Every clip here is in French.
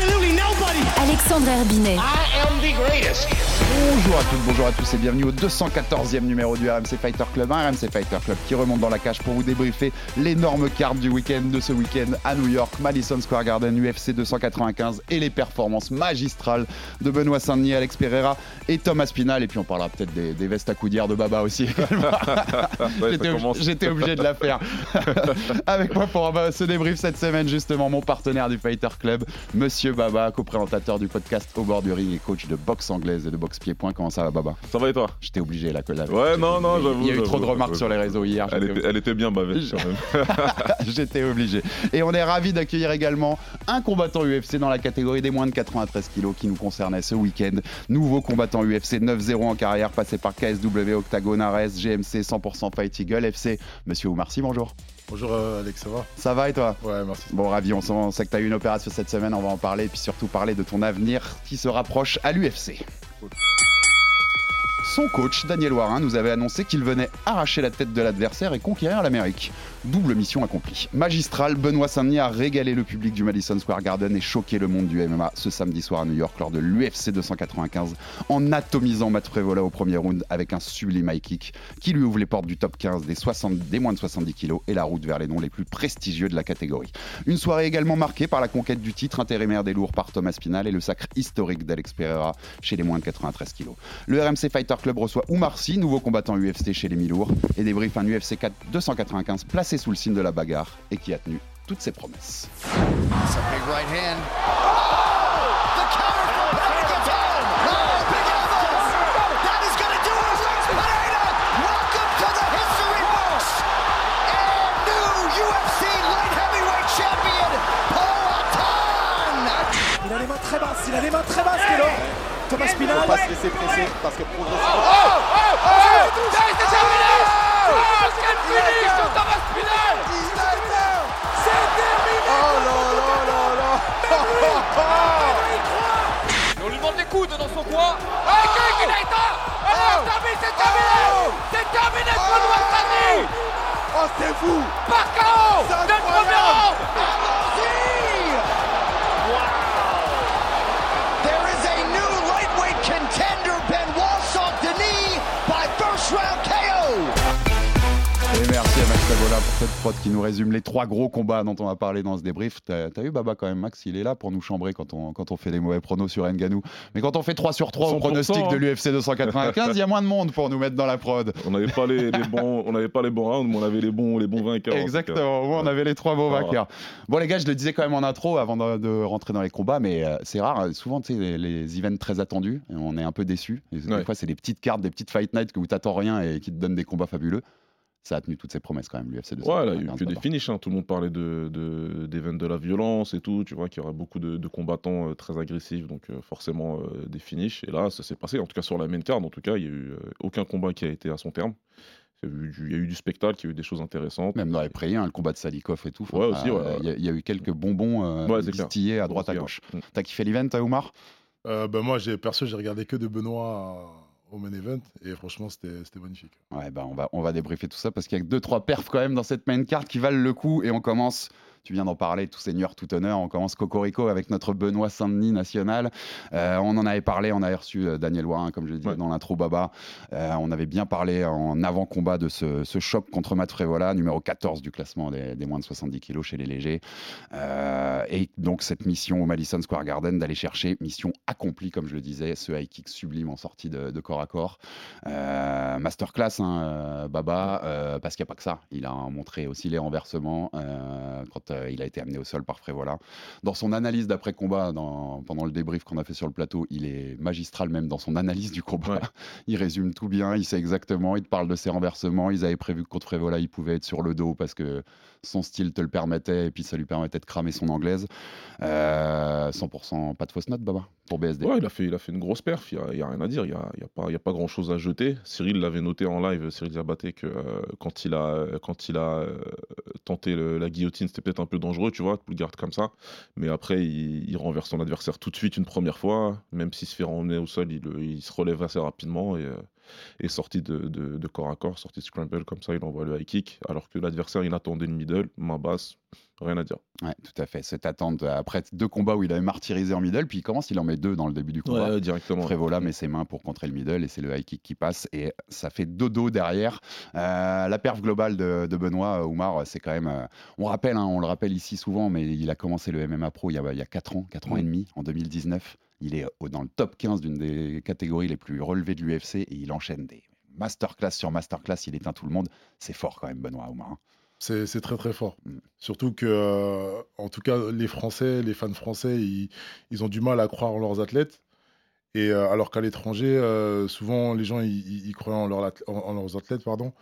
absolutely nobody. Alexandre Herbinet. I am the greatest. Bonjour à toutes, bonjour à tous et bienvenue au 214e numéro du RMC Fighter Club, un RMC Fighter Club qui remonte dans la cage pour vous débriefer l'énorme carte du week-end de ce week-end à New York, Madison Square Garden, UFC 295 et les performances magistrales de Benoît Saint-Denis, Alex Pereira et Thomas Pinal. Et puis on parlera peut-être des, des vestes à coudière de Baba aussi. J'étais obligé, j'étais obligé de la faire. Avec moi pour euh, ce débrief cette semaine, justement, mon partenaire du Fighter Club, Monsieur Baba, co-présentateur du podcast Au bord du ring et coach de boxe anglaise et de boxe pied-point. Comment ça va, Baba? Ça va et toi? J'étais obligé là que là. Ouais, non, non, j'avoue. Il y a eu trop de remarques sur les réseaux hier. Elle était, elle était bien bavée quand même. J'étais obligé. Et on est ravi d'accueillir également un combattant UFC dans la catégorie des moins de 93 kilos qui nous concernait ce week-end. Nouveau combattant UFC 9-0 en carrière, passé par KSW, Octagon, Ares, GMC, 100% Fight Eagle, FC. Monsieur Oumarcy, bonjour. Bonjour euh, Alex, ça va? Ça va et toi? Ouais, merci. Bon, ravi, on sait que tu as eu une opération cette semaine, on va en parler, et puis surtout parler de ton avenir qui se rapproche à l'UFC. Son coach, Daniel Warin, nous avait annoncé qu'il venait arracher la tête de l'adversaire et conquérir l'Amérique. Double mission accomplie. Magistral, Benoît Saint-Denis a régalé le public du Madison Square Garden et choqué le monde du MMA ce samedi soir à New York lors de l'UFC 295 en atomisant Matt Frevola au premier round avec un sublime high kick qui lui ouvre les portes du top 15 des, 60, des moins de 70 kilos et la route vers les noms les plus prestigieux de la catégorie. Une soirée également marquée par la conquête du titre intérimaire des lourds par Thomas Pinal et le sacre historique d'Alex Pereira chez les moins de 93 kilos. Le RMC Fighter Club reçoit Oumar Sy, nouveau combattant UFC chez les mi-lourds, et débriefe un UFC 4 295 placé sous le signe de la bagarre et qui a tenu toutes ses promesses. It's a big right hand. The counter from Pereira gets home. Oh, big elbow. That is going to do it. Pereira, welcome to the history books. And new UFC light heavyweight champion, Poatan. Il a les les. Thomas se laisser presser parce que progressivement. On lui demande des coudes dans son coin. Ah, kick, il a éteint Alors, terminé, c'est terminé C'est terminé pour Oh, c'est fou Par KO C'est Dès le premier incroyable. round merci à Max Tavola pour cette prod qui nous résume les trois gros combats dont on va parler dans ce débrief. T'as as vu Baba quand même, Max, il est là pour nous chambrer quand on, quand on fait des mauvais pronos sur Nganou. Mais quand on fait 3 sur 3 au 100%, pronostic de hein. l'UFC 295, il y a moins de monde pour nous mettre dans la prod. On n'avait pas les, les bons, on n'avait pas les bons rounds, mais on avait les bons, les bons vainqueurs. Exactement, moins, on avait les trois va. vainqueurs. Bon les gars, je le disais quand même en intro avant de, de rentrer dans les combats, mais euh, c'est rare, euh, souvent tu sais, les, les events très attendus, et on est un peu déçus. Et Des Ouais. fois c'est des petites cartes, des petites fight nights où t'attends rien et qui te donnent des combats fabuleux. Ça a tenu toutes ses promesses quand même, l'UFC 295. Ouais, là, il y a eu que des finishes. hein. Tout le monde parlait de, de, d'events de la violence et tout. Tu vois qu'il y aurait beaucoup de, de combattants euh, très agressifs, donc euh, forcément euh, des finishes. Et là, ça s'est passé. En tout cas, sur la main card, en tout cas, il n'y a eu euh, aucun combat qui a été à son terme. Il y, a eu du, il y a eu du spectacle, il y a eu des choses intéressantes. Même dans les pré le combat de Salikov et tout. Ouais, aussi, ouais, euh, ouais. Il y a- il y, a eu quelques bonbons euh, Ouais, distillés à droite à Aussi, gauche. ouais. Mm. T'as kiffé l'event, Euh, ben moi, j'ai perso, j'ai regardé que de Benoît euh, au main event et franchement, c'était magnifique. Ouais, bah on va, on va débriefer tout ça parce qu'il y a deux trois perfs quand même dans cette main card qui valent le coup et on commence. Tu viens d'en parler, tout seigneur, tout honneur. On commence Cocorico avec notre Benoît Saint-Denis national. Euh, on en avait parlé, on avait reçu euh, Daniel Warin, comme je disais Ouais. dans l'intro Baba. Euh, on avait bien parlé en avant-combat de ce, ce choc contre Matt Frevola, numéro 14 du classement des, des moins de 70 kilos chez les légers. Euh, et donc cette mission au Madison Square Garden d'aller chercher, mission accomplie, comme je le disais, ce high kick sublime en sortie de, de corps à corps. Masterclass, hein, Baba, parce qu'il n'y a pas que ça. Il a montré aussi les renversements quand, euh, euh, il a été amené au sol par Frévola. Dans son analyse d'après-combat, pendant le débrief qu'on a fait sur le plateau, il est magistral même dans son analyse du combat. Ouais. Il résume tout bien, il sait exactement, il te parle de ses renversements. Ils avaient prévu que contre Frévola, il pouvait être sur le dos parce que son style te le permettait et puis ça lui permettait de cramer son anglaise. Euh, 100% pas de fausse note, Baba, pour BSD. Ouais, il a fait, il a fait une grosse perf, il n'y a, rien à dire, il n'y a, il y a pas, y a pas grand chose à jeter. Cyril l'avait noté en live, Cyril Diabaté, que euh, quand il a, quand il a euh, tenté le- la guillotine, c'était peut-être un peu dangereux, tu vois, de le garder comme ça. Mais après, il, renverse son adversaire tout de suite une première fois, même s'il se fait ramener au sol, il, il se relève assez rapidement et, euh, et sorti de, de- de corps à corps, sorti de scramble comme ça, il envoie le high kick, alors que l'adversaire, il attendait le middle, main basse, rien à dire. Ouais, tout à fait. Cette attente après deux combats où il avait martyrisé en middle, puis il commence, il en met deux dans le début du combat. Ouais, directement. Frévola met ses mains pour contrer le middle et c'est le high kick qui passe et ça fait dodo derrière. Euh, la perf globale de, de Benoît euh, Oumar, c'est quand même. euh, on rappelle, hein, on le rappelle ici souvent, mais il a commencé le MMA Pro il y a, il y a 4 ans, 4 ans et Mm. demi, en 2019. Il est au- dans le top 15 d'une des catégories les plus relevées de l'UFC et il enchaîne des masterclass sur masterclass. Il éteint tout le monde. C'est fort quand même, Benoît Oumar. hein. C'est c'est très très fort. Mm. Surtout que, euh, en tout cas, les Français, les fans français, ils, ils ont du mal à croire en leurs athlètes. Et euh, alors qu'à l'étranger, euh, souvent les gens ils, croient en- en leurs athlètes, pardon.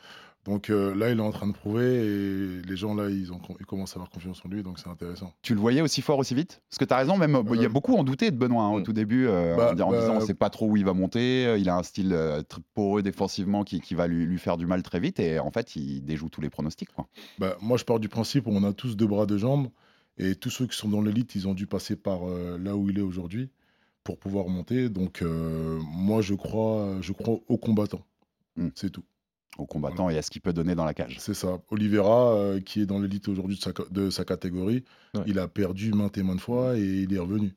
Donc euh, là, il est en train de prouver et les gens là, ils, ont, ils commencent à avoir confiance en lui, donc c'est intéressant. Tu le voyais aussi fort, aussi vite? Parce que tu as raison, même il y a Euh, beaucoup en douté de Benoît hein, au mm. tout début, euh, Bah, en, en bah, disant on sait pas trop où il va monter, il a un style euh, très poreux défensivement qui, qui va lui, lui faire du mal très vite, et en fait il déjoue tous les pronostics. Quoi. Bah, moi, je pars du principe où on a tous deux bras, deux jambes. Et tous ceux qui sont dans l'élite, ils ont dû passer par euh, là où il est aujourd'hui pour pouvoir monter. Donc, euh, moi, je crois, je crois aux combattants. Mm. C'est tout. Au combattant et à ce qu'il peut donner dans la cage. C'est ça. Oliveira, euh, qui est dans l'élite aujourd'hui de sa, ca- de sa catégorie, Ouais. il a perdu maintes et maintes fois et il est revenu.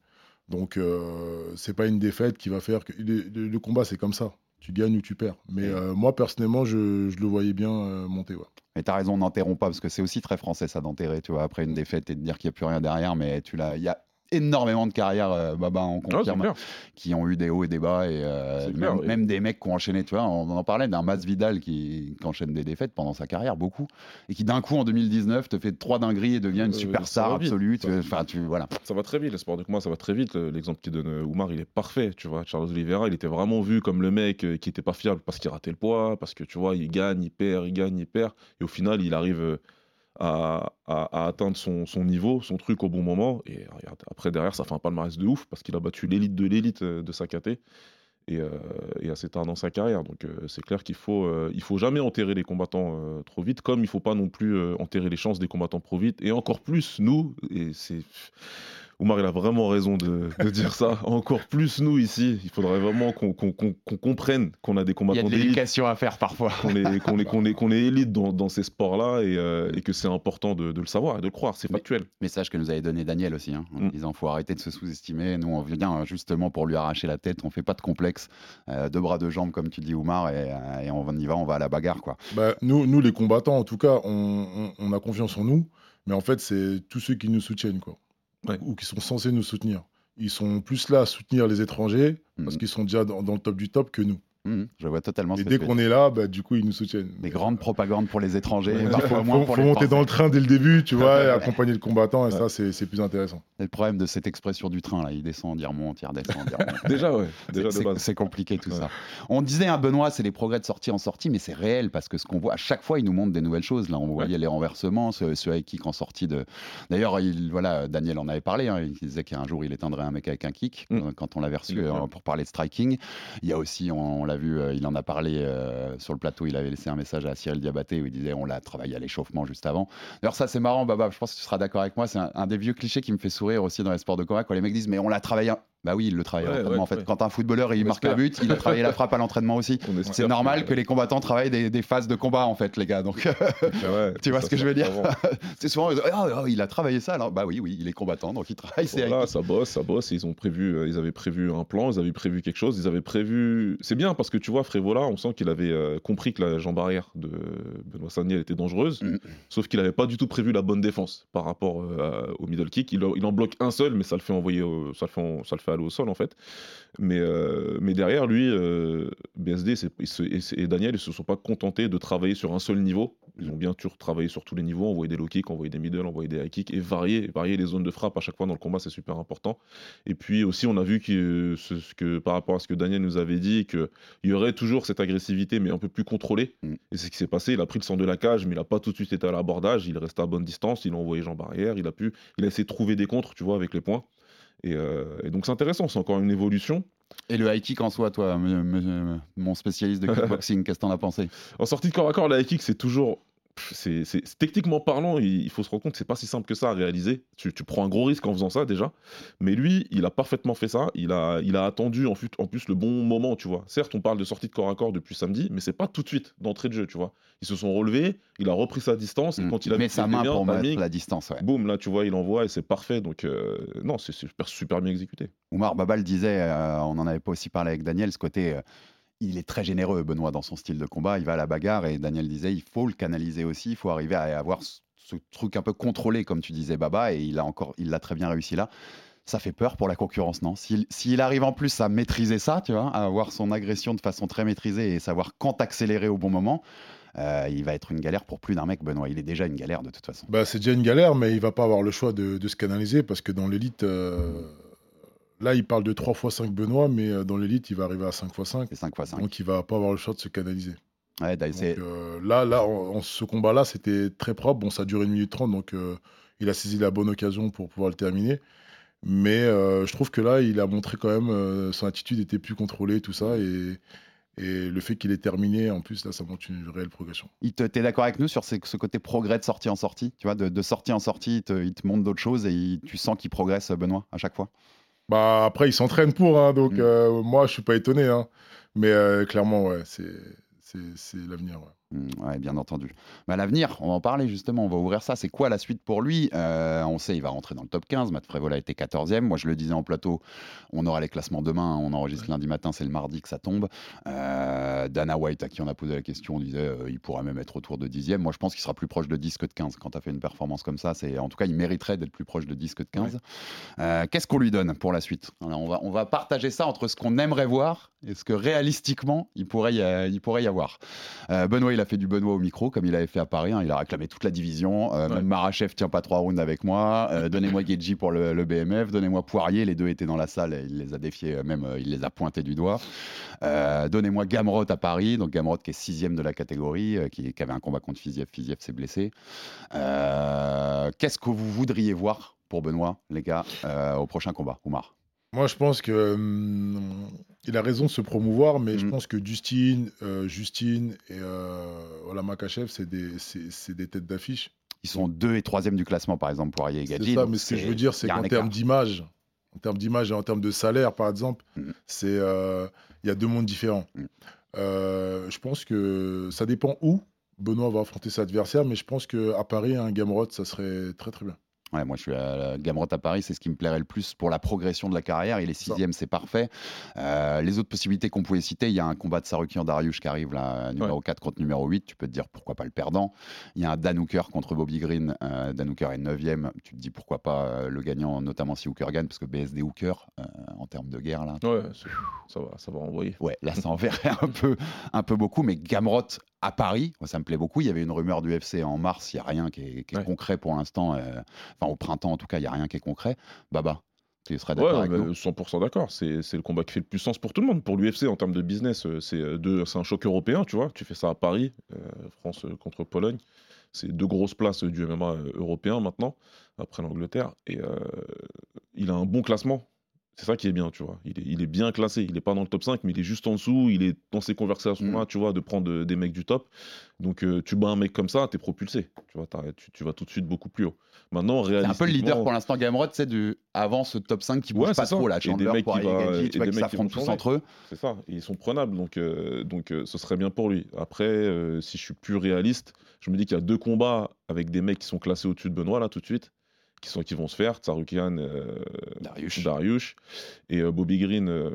Donc, euh, c'est pas une défaite qui va faire que. Le, le- le combat, c'est comme ça. Tu gagnes ou tu perds. Mais euh, moi, personnellement, je, je le voyais bien euh, monter. ouais. Mais tu as raison, n'enterrons pas, parce que c'est aussi très français ça d'enterrer, tu vois, après une défaite et de dire qu'il n'y a plus rien derrière, mais tu l'as. Il y a énormément de carrières, euh, Baba en Ah, c'est confirme, qui ont eu des hauts et des bas, et euh, même, clair, oui. même des mecs qui ont enchaîné, tu vois, on en parlait d'un Mas Vidal qui, qui enchaîne des défaites pendant sa carrière, beaucoup, et qui d'un coup en 2019 te fait trois dingueries et devient une Euh, superstar absolue, enfin, tu, voilà. Ça va très vite, le sport de combat, ça va très vite. Le- L'exemple qu'il donne euh, Oumar, il est parfait, tu vois. Charles Oliveira, il était vraiment vu comme le mec euh, qui était pas fiable parce qu'il ratait le poids, parce que tu vois, il gagne, il perd, il gagne, il perd. Et au final, il arrive euh, à, atteindre son, niveau, son truc au bon moment. Et regarde, après, derrière, ça fait un palmarès de ouf parce qu'il a battu l'élite de l'élite euh, de sa caté. Et, euh, et assez tard dans sa carrière. Donc euh, c'est clair qu'il faut, euh, il faut jamais enterrer les combattants euh, trop vite, comme il faut pas non plus euh, enterrer les chances des combattants trop vite. Et encore plus nous, et c'est Oumar, il a vraiment raison de, de dire ça. Encore plus nous ici, il faudrait vraiment qu'on comprenne qu'on a des Il y a combattants de d'élite, l'éducation à faire parfois. qu'on est, qu'on est, qu'on est, qu'on est élite dans, dans ces sports-là et, euh, et que c'est important de, de le savoir et de le croire. C'est factuel. Message que nous avait donné Daniel aussi, hein, en Mm. disant faut arrêter de se sous-estimer. Nous, on vient hein, justement pour lui arracher la tête. On fait pas de complexe, euh, deux bras, deux jambes, comme tu dis, Oumar, et, euh, et on y va, on va à la bagarre, quoi. Bah, nous, nous, les combattants, en tout cas, on, on- on a confiance en nous. Mais en fait, c'est tous ceux qui nous soutiennent, quoi. Ouais. Ou qui sont censés nous soutenir. Ils sont plus là à soutenir les étrangers parce Mhm. qu'ils sont déjà dans, dans le top du top que nous. Mhm, je vois totalement Et dès qu'on est là, bah, du coup, ils nous soutiennent. Des grandes propagandes pour les étrangers, Ouais, parfois faut, moins faut pour les monter dans le train dès le début, tu vois, et accompagner le combattant, et Ouais. ça, c'est plus intéressant. C'est le problème de cette expression du train, là. Il descend, il remonte, il redescend, il remonte. Déjà, ouais. C'est- compliqué tout Ouais. ça. On disait, hein, Benoît, c'est les progrès de sortie en sortie, mais c'est réel parce que ce qu'on voit, à chaque fois, il nous montre des nouvelles choses. Là, on voyait les renversements, ce, ce high kick en sortie de. D'ailleurs, il, voilà, Daniel en avait parlé. hein, il disait qu'un jour, il éteindrait un mec avec un kick Mm. euh, quand on l'avait reçu Il le euh, pour parler de striking. Il y a aussi, on, on euh, il en a parlé euh, sur le plateau. Il avait laissé un message à Cyril Diabaté où il disait on l'a travaillé à l'échauffement juste avant. D'ailleurs, ça, c'est marrant, Baba. Je pense que tu seras d'accord avec moi. C'est un, un des vieux clichés qui me fait sourire aussi dans les sports de combat quand les mecs disent mais on l'a travaillé. Un- Bah oui, il le travaille à Ouais, l'entraînement. ouais, en fait, ouais. quand un footballeur il On marque un espère. but, il a travaillé la frappe à l'entraînement aussi. C'est normal que- les combattants travaillent des, des phases de combat en fait, les gars. Donc ouais, tu vois ce que je veux dire? c'est souvent ah, ah, il a travaillé ça. Alors bah oui, oui, il est combattant, donc il travaille. Voilà, ça bosse, ça bosse. Ils ont prévu, euh, ils avaient prévu un plan, ils avaient prévu quelque chose, ils avaient prévu. C'est bien parce que tu vois, Frévola, on sent qu'il avait euh, compris que la jambe arrière de Benoît Sagnier était dangereuse, Mm. sauf qu'il n'avait pas du tout prévu la bonne défense par rapport euh, au middle kick. Il, en- il en bloque un seul, mais ça le fait envoyer, au- ça le fait, en- ça le fait fait aller au sol en fait. Mais, euh, mais derrière lui, euh, BSD et, et Daniel, ils se sont pas contentés de travailler sur un seul niveau. Ils ont bien sûr travaillé sur tous les niveaux, envoyer des low kicks, envoyer des middle, envoyer des high kicks et varier, varier les zones de frappe à chaque fois dans le combat, c'est super important. Et puis aussi, on a vu que, ce, que par rapport à ce que Daniel nous avait dit, qu'il y aurait toujours cette agressivité, mais un peu plus contrôlée. Mm. Et c'est ce qui s'est passé. Il a pris le centre de la cage, mais il n'a pas tout de suite été à l'abordage. Il est resté à bonne distance. Il a envoyé Jean Barrière. Il a pu, il a essayé de trouver des contres, tu vois, avec les points. Et, euh, et donc c'est intéressant. C'est encore une évolution. Et le high kick en soi, toi, mon spécialiste de kickboxing, qu'est-ce que t'en as pensé? En sortie de corps à corps, la high kick, c'est toujours. C'est, techniquement parlant, il, il faut se rendre compte que c'est pas si simple que ça à réaliser. Tu, tu prends un gros risque en faisant ça déjà. Mais lui, il a parfaitement fait ça. Il a, il a attendu en, plus le bon moment, tu vois. Certes, on parle de sortie de corps à corps depuis samedi, mais c'est pas tout de suite d'entrée de jeu, tu vois. Ils se sont relevés, il a repris sa distance. Et Mm. quand il a que sa main bien, pour mettre la distance, ouais. Boum, là, tu vois, il envoie et c'est parfait. Donc, euh, non, c'est super, super bien exécuté. Oumar Babal disait, euh, on en avait pas aussi parlé avec Daniel, ce côté, euh, il est très généreux, Benoît, dans son style de combat. Il va à la bagarre et Daniel disait, il faut le canaliser aussi, il faut arriver à avoir ce, truc un peu contrôlé, comme tu disais, Baba, et il a encore, il l'a très bien réussi là. Ça fait peur pour la concurrence, non? S'il arrive en plus à maîtriser ça, tu vois, à avoir son agression de façon très maîtrisée et savoir quand accélérer au bon moment, euh, il va être une galère pour plus d'un mec, Benoît. Il est déjà une galère de toute façon. Bah, c'est déjà une galère, mais il va pas avoir le choix de, de se canaliser parce que dans l'élite, euh, là, il parle de 3 x 5 Benoît, mais euh, dans l'élite, il va arriver à 5 x 5. C'est 5 x 5. Donc, il va pas avoir le choix de se canaliser. Ouais, Donc, euh, là, là en, en ce combat-là, c'était très propre. Bon, ça a duré 1 minute 30, donc euh, il a saisi la bonne occasion pour pouvoir le terminer. Mais euh, je trouve que là, il a montré quand même son attitude était plus contrôlée, tout ça. Et, et le fait qu'il ait terminé, en plus, là, ça montre une réelle progression. Te, t'es d'accord avec nous sur ce, ce côté progrès de sortie en sortie? Tu vois, de, de sortie en sortie, il te, il te montre d'autres choses et il- tu sens qu'il progresse, Benoît, à chaque fois? Bah, après, il s'entraîne pour, hein, donc Mm. euh, moi, je suis pas étonné. hein. Mais euh, clairement, ouais, c'est l'avenir. ouais. Mm, Ouais, bien entendu. Bah, L'avenir, on va en parler justement, on va ouvrir ça. C'est quoi la suite pour lui? Euh, On sait, il va rentrer dans le top 15. Matt Frévola était 14e. Moi, je le disais en plateau, on aura les classements demain. On enregistre lundi matin, c'est le mardi que ça tombe. Euh, Dana White, à qui on a posé la question, disait euh, il pourrait même être autour de 10e. Moi, je pense qu'il sera plus proche de 10 que de 15 quand tu as fait une performance comme ça. C'est En tout cas, il mériterait d'être plus proche de 10 que de 15. Euh, Qu'est-ce qu'on lui donne pour la suite? Alors, on, va, on va partager ça entre ce qu'on aimerait voir et ce que réalistiquement il pourrait y, a- il pourrait y avoir. Benoît, il a fait du Benoît au micro, comme il avait fait à Paris. hein. Il a réclamé toute la division. Euh, Ouais. Même Marachev tient pas trois rounds avec moi. Euh, donnez-moi Gedji pour le, le BMF. Donnez-moi Poirier. Les deux étaient dans la salle. Et il les a défiés. euh, Même, il les a pointés du doigt. Donnez-moi Gamrot à Paris. Donc Gamrot qui est sixième de la catégorie, qui, qui avait un combat contre Fiziev. Fiziev s'est blessé. Qu'est-ce que vous voudriez voir pour Benoît, les gars, euh, au prochain combat, Oumar? Moi, je pense que hum, il a raison de se promouvoir, mais je Mm. pense que Justine, euh, Justine et euh, voilà, Makachev, c'est des, c'est c'est des têtes d'affiche. Ils sont deux et troisième du classement, par exemple, Poirier et C'est Gadji. ça, donc mais ce que je c'est- veux dire, c'est qu'en termes d'image, en termes d'image et en termes de salaire, par exemple, Mhm. c'est euh, il y a deux mondes différents. Mhm. Euh, je pense que ça dépend où Benoît va affronter ses adversaires, mais je pense qu'à Paris, un Gamrot, ça serait très très bien. Ouais, moi, je suis à Gamrot à Paris, c'est ce qui me plairait le plus pour la progression de la carrière. Il est sixième, c'est parfait. Euh, les autres possibilités qu'on pouvait citer, il y a un combat de Sarukian Dariush qui arrive là, numéro 4 contre numéro 8. Tu peux te dire pourquoi pas le perdant. Il y a un Dan Hooker contre Bobby Green. Euh, Dan Hooker est 9 Tu te dis pourquoi pas euh, le gagnant, notamment si Hooker gagne, parce que BSD Hooker, euh, en termes de guerre, là, Ouais, ça va, ça va envoyer. Ouais, là, ça en verrait un peu, un peu beaucoup, mais Gamrot à Paris, ça me plaît beaucoup. Il y avait une rumeur du FC en mars, il n'y a rien qui est, qui est Ouais. concret pour l'instant. euh, Enfin, au printemps, en tout cas, il n'y a rien qui est concret. Baba, tu serais d'accord Ouais, avec mais nous? 100% d'accord. C'est c'est le combat qui fait le plus sens pour tout le monde. Pour l'UFC, en termes de business, euh, c'est euh, deux- c'est un choc européen, tu vois. Tu fais ça à Paris, euh, France contre Pologne. C'est deux grosses places du MMA européen maintenant, après l'Angleterre. Et euh, il a un bon classement. C'est ça qui est bien, tu vois. Il est, il est bien classé. Il n'est pas dans le top 5, mais il est juste en dessous. Il est dans ces conversations-là, Mm. tu vois, de prendre euh, des mecs du top. Donc, euh, tu bats un mec comme ça, t'es propulsé. Tu vois, tu, tu vas tout de suite beaucoup plus haut. Maintenant, C'est un peu le leader réalistiquement- pour l'instant, Gamrot, c'est du avant ce top 5 qui bouge Ouais, pas ça. trop là. Et des Chandler, mecs qui Poirier, va- Gadji, et tu vois, des qui mecs qui s'affrontent tous entre eux. C'est ça, et ils sont prenables, donc, euh, donc euh, ce serait bien pour lui. Après, si je suis plus réaliste, je me dis qu'il y a deux combats avec des mecs qui sont classés au-dessus de Benoît, là, tout de suite, qui, sont, qui vont se faire, Tsarukian, euh, Dariush. Dariush, et euh, Bobby Green euh,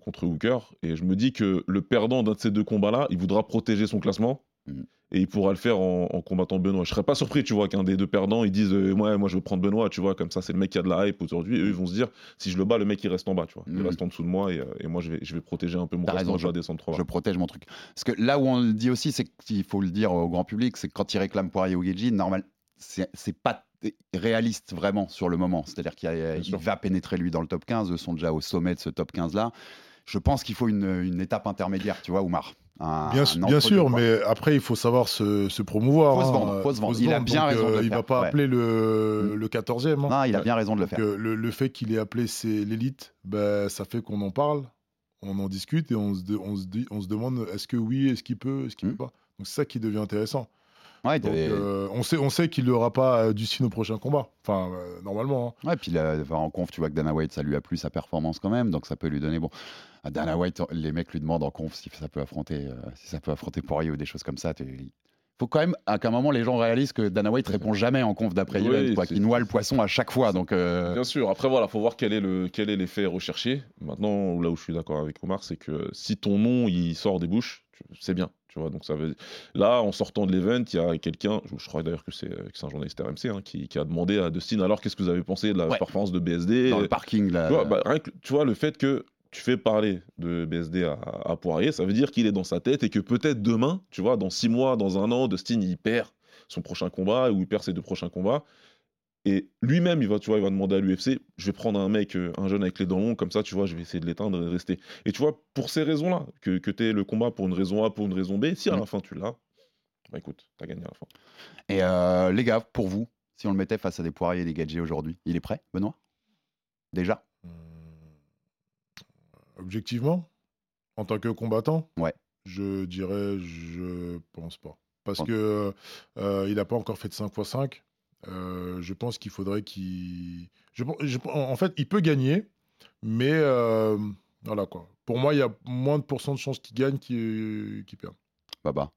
contre Hooker. Et je me dis que le perdant d'un de ces deux combats-là, il voudra protéger son classement, Mhm. Et il pourra le faire en, en combattant Benoît. Je serais pas surpris, tu vois, qu'un des deux perdants, ils disent euh, ouais, moi je veux prendre Benoît, tu vois, comme ça c'est le mec qui a de la hype aujourd'hui. Et eux, ils vont se dire si je le bats, le mec il reste en bas, tu vois. Il Mhm. reste en dessous de moi et, et moi je vais, je vais protéger un peu mon raison, je vais descendre trop bas. Je protège mon truc. Parce que là où on le dit aussi, c'est qu'il faut le dire au grand public, c'est que quand il réclame Poirier ou Guedji, normal, c'est c'est pas réaliste vraiment sur le moment. C'est-à-dire qu'il va pénétrer lui dans le top 15, eux sont déjà au sommet de ce top 15 là. Je pense qu'il faut une, une étape intermédiaire, tu vois, Oumar. Un- Bien, un sûr, mais après, il faut savoir se, se promouvoir. Faut se hein. vendre, faut se vendre. Il a bien raison de le Il faire, va pas ouais. appeler le, Mm. le 14e. hein. Non, il a bien raison de le faire. euh, le, le fait qu'il ait appelé c'est l'élite, ben, ça fait qu'on en parle, on en discute et on se, de- on se, dit, on se demande est-ce que oui, est-ce qu'il peut, est-ce qu'il Mm. peut pas? Donc c'est ça qui devient intéressant. Ouais, Donc, euh, on sait, on sait qu'il n'aura pas euh, du signe au prochain combat. Enfin, euh, normalement. hein. Ouais, puis là, enfin, en conf, tu vois que Dana White, ça lui a plu sa performance quand même, donc ça peut lui donner. Bon, à Dana White, les mecs lui demandent en conf si ça peut affronter, euh, si ça peut affronter Poirier ou des choses comme ça. Il faut quand même à qu'un moment les gens réalisent que Dana White répond jamais en conf d'après Oui, event, quoi, qu'il noie le poisson à chaque fois. Donc, euh, Bien sûr. Après, voilà, faut voir quel est le quel est l'effet recherché. Maintenant, là où je suis d'accord avec Omar, c'est que si ton nom il sort des bouches, tu- c'est bien. Tu vois, donc ça veut. Là, en sortant de l'event, il y a quelqu'un, je, crois d'ailleurs que c'est que c'est un journaliste RMC, hein, qui, qui a demandé à Dustin alors qu'est-ce que vous avez pensé de la Ouais. performance de BSD dans le parking, là. tu vois, bah, rien que- tu vois, le fait que tu fais parler de BSD à, à Poirier, ça veut dire qu'il est dans sa tête et que peut-être demain, tu vois, dans six mois, dans un an, Dustin il perd son prochain combat ou il perd ses deux prochains combats. Et lui-même, il va, tu vois, il va demander à l'UFC, je vais prendre un mec, euh, un jeune avec les dents longues, comme ça, tu vois, je vais essayer de l'éteindre et de rester. Et tu vois, pour ces raisons-là, que, que tu le combat pour une raison A, pour une raison B, si à Mm. la fin tu l'as, bah écoute, t'as gagné à la fin. Et euh, les gars, pour vous, si on le mettait face à des Poirier et des Gadget aujourd'hui, il est prêt, Benoît? Déjà? Objectivement, en tant que combattant, Ouais. je dirais, je pense pas. Parce que euh, il n'a pas encore fait de 5 x 5. Euh, je pense qu'il faudrait qu'il. en fait, il peut gagner, mais euh, voilà quoi. Pour moi, il y a moins de pourcents de chances qu'il gagne qu'il qu'il perde. Baba.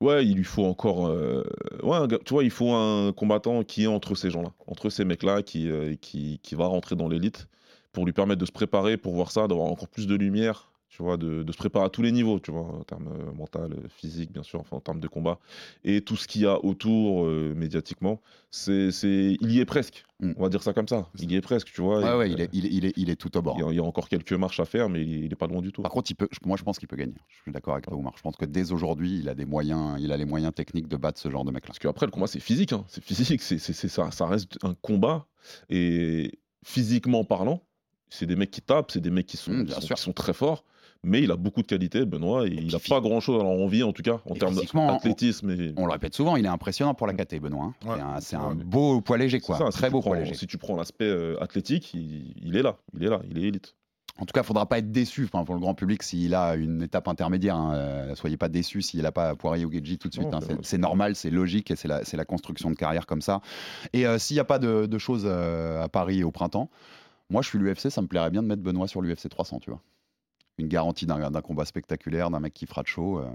Ouais, il lui faut encore. euh, Ouais, tu vois, il faut un combattant qui est entre ces gens-là, entre ces mecs-là, qui, qui, qui va rentrer dans l'élite pour lui permettre de se préparer pour voir ça, d'avoir encore plus de lumière, tu vois, de, de se préparer à tous les niveaux, tu vois, en termes euh, mental, euh, physique, bien sûr, enfin, en termes de combat. Et tout ce qu'il y a autour euh, médiatiquement, c'est, c'est, il y est presque. Mm. On va dire ça comme ça. Il y est presque, tu vois. Et, ouais, il est, il, est, il, est, il est tout au bord. il y a- il y a encore quelques marches à faire, mais il est, il est pas loin du tout. Par contre, il peut, moi, je pense qu'il peut gagner. Je suis d'accord avec toi, Oumar. Je pense que dès aujourd'hui, il a des moyens, il a les moyens techniques de battre ce genre de mec-là. Parce qu'après, le combat, c'est physique. hein. C'est physique, c'est, c'est, c'est ça, ça reste un combat. Et physiquement parlant, c'est des mecs qui tapent, c'est des mecs qui sont, Mm, qui bien sont, sûr. qui sont très forts. Mais il a beaucoup de qualités, Benoît, et il n'a pas grand-chose à leur envie, en tout cas, en termes d'athlétisme. Et... On le répète souvent, il est impressionnant pour la KT, Benoît. hein. Ouais. C'est un, Ouais, beau poids léger, C'est quoi. ça, Très beau prends- poids léger. Si tu prends l'aspect euh, athlétique, il, il est là, il est là, il est élite. En tout cas, il faudra pas être déçu enfin, pour le grand public s'il a une étape intermédiaire. hein. Euh, soyez pas déçus s'il n'a pas Poirier ou Gedji tout de suite. Hein. c'est normal, c'est logique et c'est la, construction de carrière comme ça. Et euh, s'il n'y a pas de, de choses euh, à Paris au printemps, moi je suis l'UFC, ça me plairait bien de mettre Benoît sur l'UFC 300, tu vois. Une garantie d'un combat spectaculaire, d'un mec qui fera de show. euh,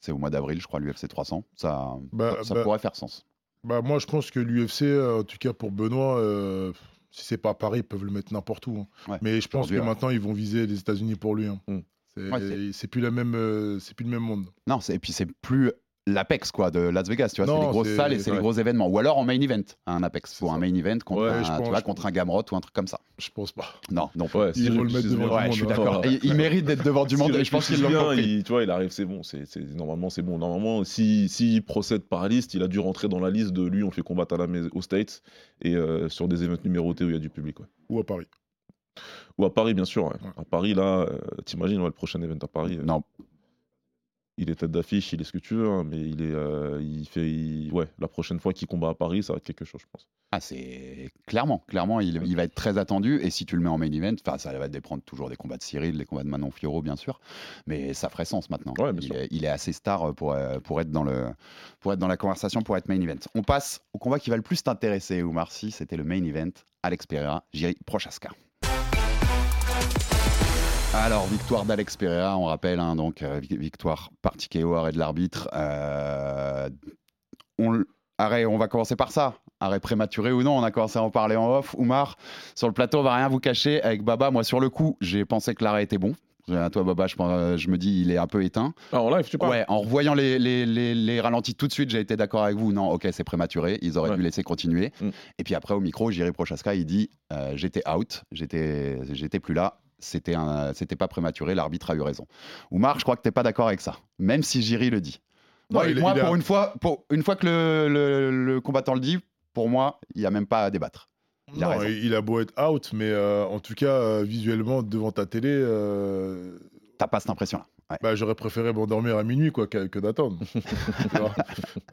c'est au mois d'avril, je crois, l'UFC 300. Ça, Bah, ça bah, pourrait faire sens. Bah, moi, je pense que l'UFC, euh, en tout cas pour Benoît, euh, si c'est pas à Paris, ils peuvent le mettre n'importe où. hein. Ouais, Mais je pense que ouais. maintenant, ils vont viser les États-Unis pour lui. hein. Mm. C'est Ouais, plus la même, euh, c'est plus le même monde. Non, c'est- et puis c'est plus l'Apex quoi de Las Vegas, tu vois, c'est les grosses salles et c'est les gros événements. Ou alors en main event, un Apex, ou un main event contre, Ouais, un, tu pense, vois, je contre un Gamrot ou un truc comme ça. Je pense pas. Non, non. Ouais, Ils vont le mettre devant du Ouais, je suis monde, hein. d'accord. Il mérite d'être devant du monde et je pense qu'ils réfléchissent l'ont bien, compris. il- tu vois, il arrive, c'est bon. C'est, normalement, c'est bon. Normalement, s'il si, s'il procède par liste, il a dû rentrer dans la liste de lui, on le fait combattre à la mais- aux States et euh, sur des événements numérotés où il y a du public. ouais. Ou à Paris. Ou à Paris, bien sûr. ouais. Ouais. À Paris, là, euh, t'imagines, ouais, le prochain événement à Paris, euh, Non, il est tête d'affiche, il est ce que tu veux, hein, mais il est, euh, il fait, il- ouais, la prochaine fois qu'il combat à Paris, ça va être quelque chose, je pense. ah, c'est clairement, clairement, il, il va être très attendu. Et si tu le mets en main event, enfin, ça va dépendre toujours des combats de Cyril, des combats de Manon Fiorot, bien sûr, mais ça ferait sens maintenant. Ouais, il, est, il est assez star pour, euh, pour être dans le, pour être dans la conversation, pour être main event. On passe au combat qui va le plus t'intéresser, Oumar Sy, c'était le main event. Alex Pereira, Jiri Prochaska. Alors, victoire d'Alex Pereira, on rappelle, hein, donc euh, vi- victoire par TKO, arrêt de l'arbitre. Euh, on, arrêt, on va commencer par ça. Arrêt prématuré ou non, on a commencé à en parler en off. Oumar, sur le plateau, on va rien vous cacher. Avec Baba, moi sur le coup, j'ai pensé que l'arrêt était bon. À toi, Baba, je, me dis, il est un peu éteint. Ah, en live, tu parles Ouais, en revoyant les, les, les- les ralentis tout de suite, j'ai été d'accord avec vous. Non, ok, c'est prématuré. Ils auraient Ouais. dû laisser continuer. Mm. Et puis après, au micro, Jiri Prochaska, il dit euh, J'étais out, j'étais plus là. C'était un- c'était pas prématuré, l'arbitre a eu raison. Oumar, je crois que t'es pas d'accord avec ça, même si Jiri le dit. Moi, a- pour, une fois, pour une fois que le, le- le combattant le dit, pour moi, il n'y a même pas à débattre. Il a Non, raison. il il a beau être out, mais euh, en tout cas, euh, visuellement, devant ta télé, euh, T'as pas cette impression-là. Ouais. bah, j'aurais préféré m'endormir à minuit quoi, que, que d'attendre.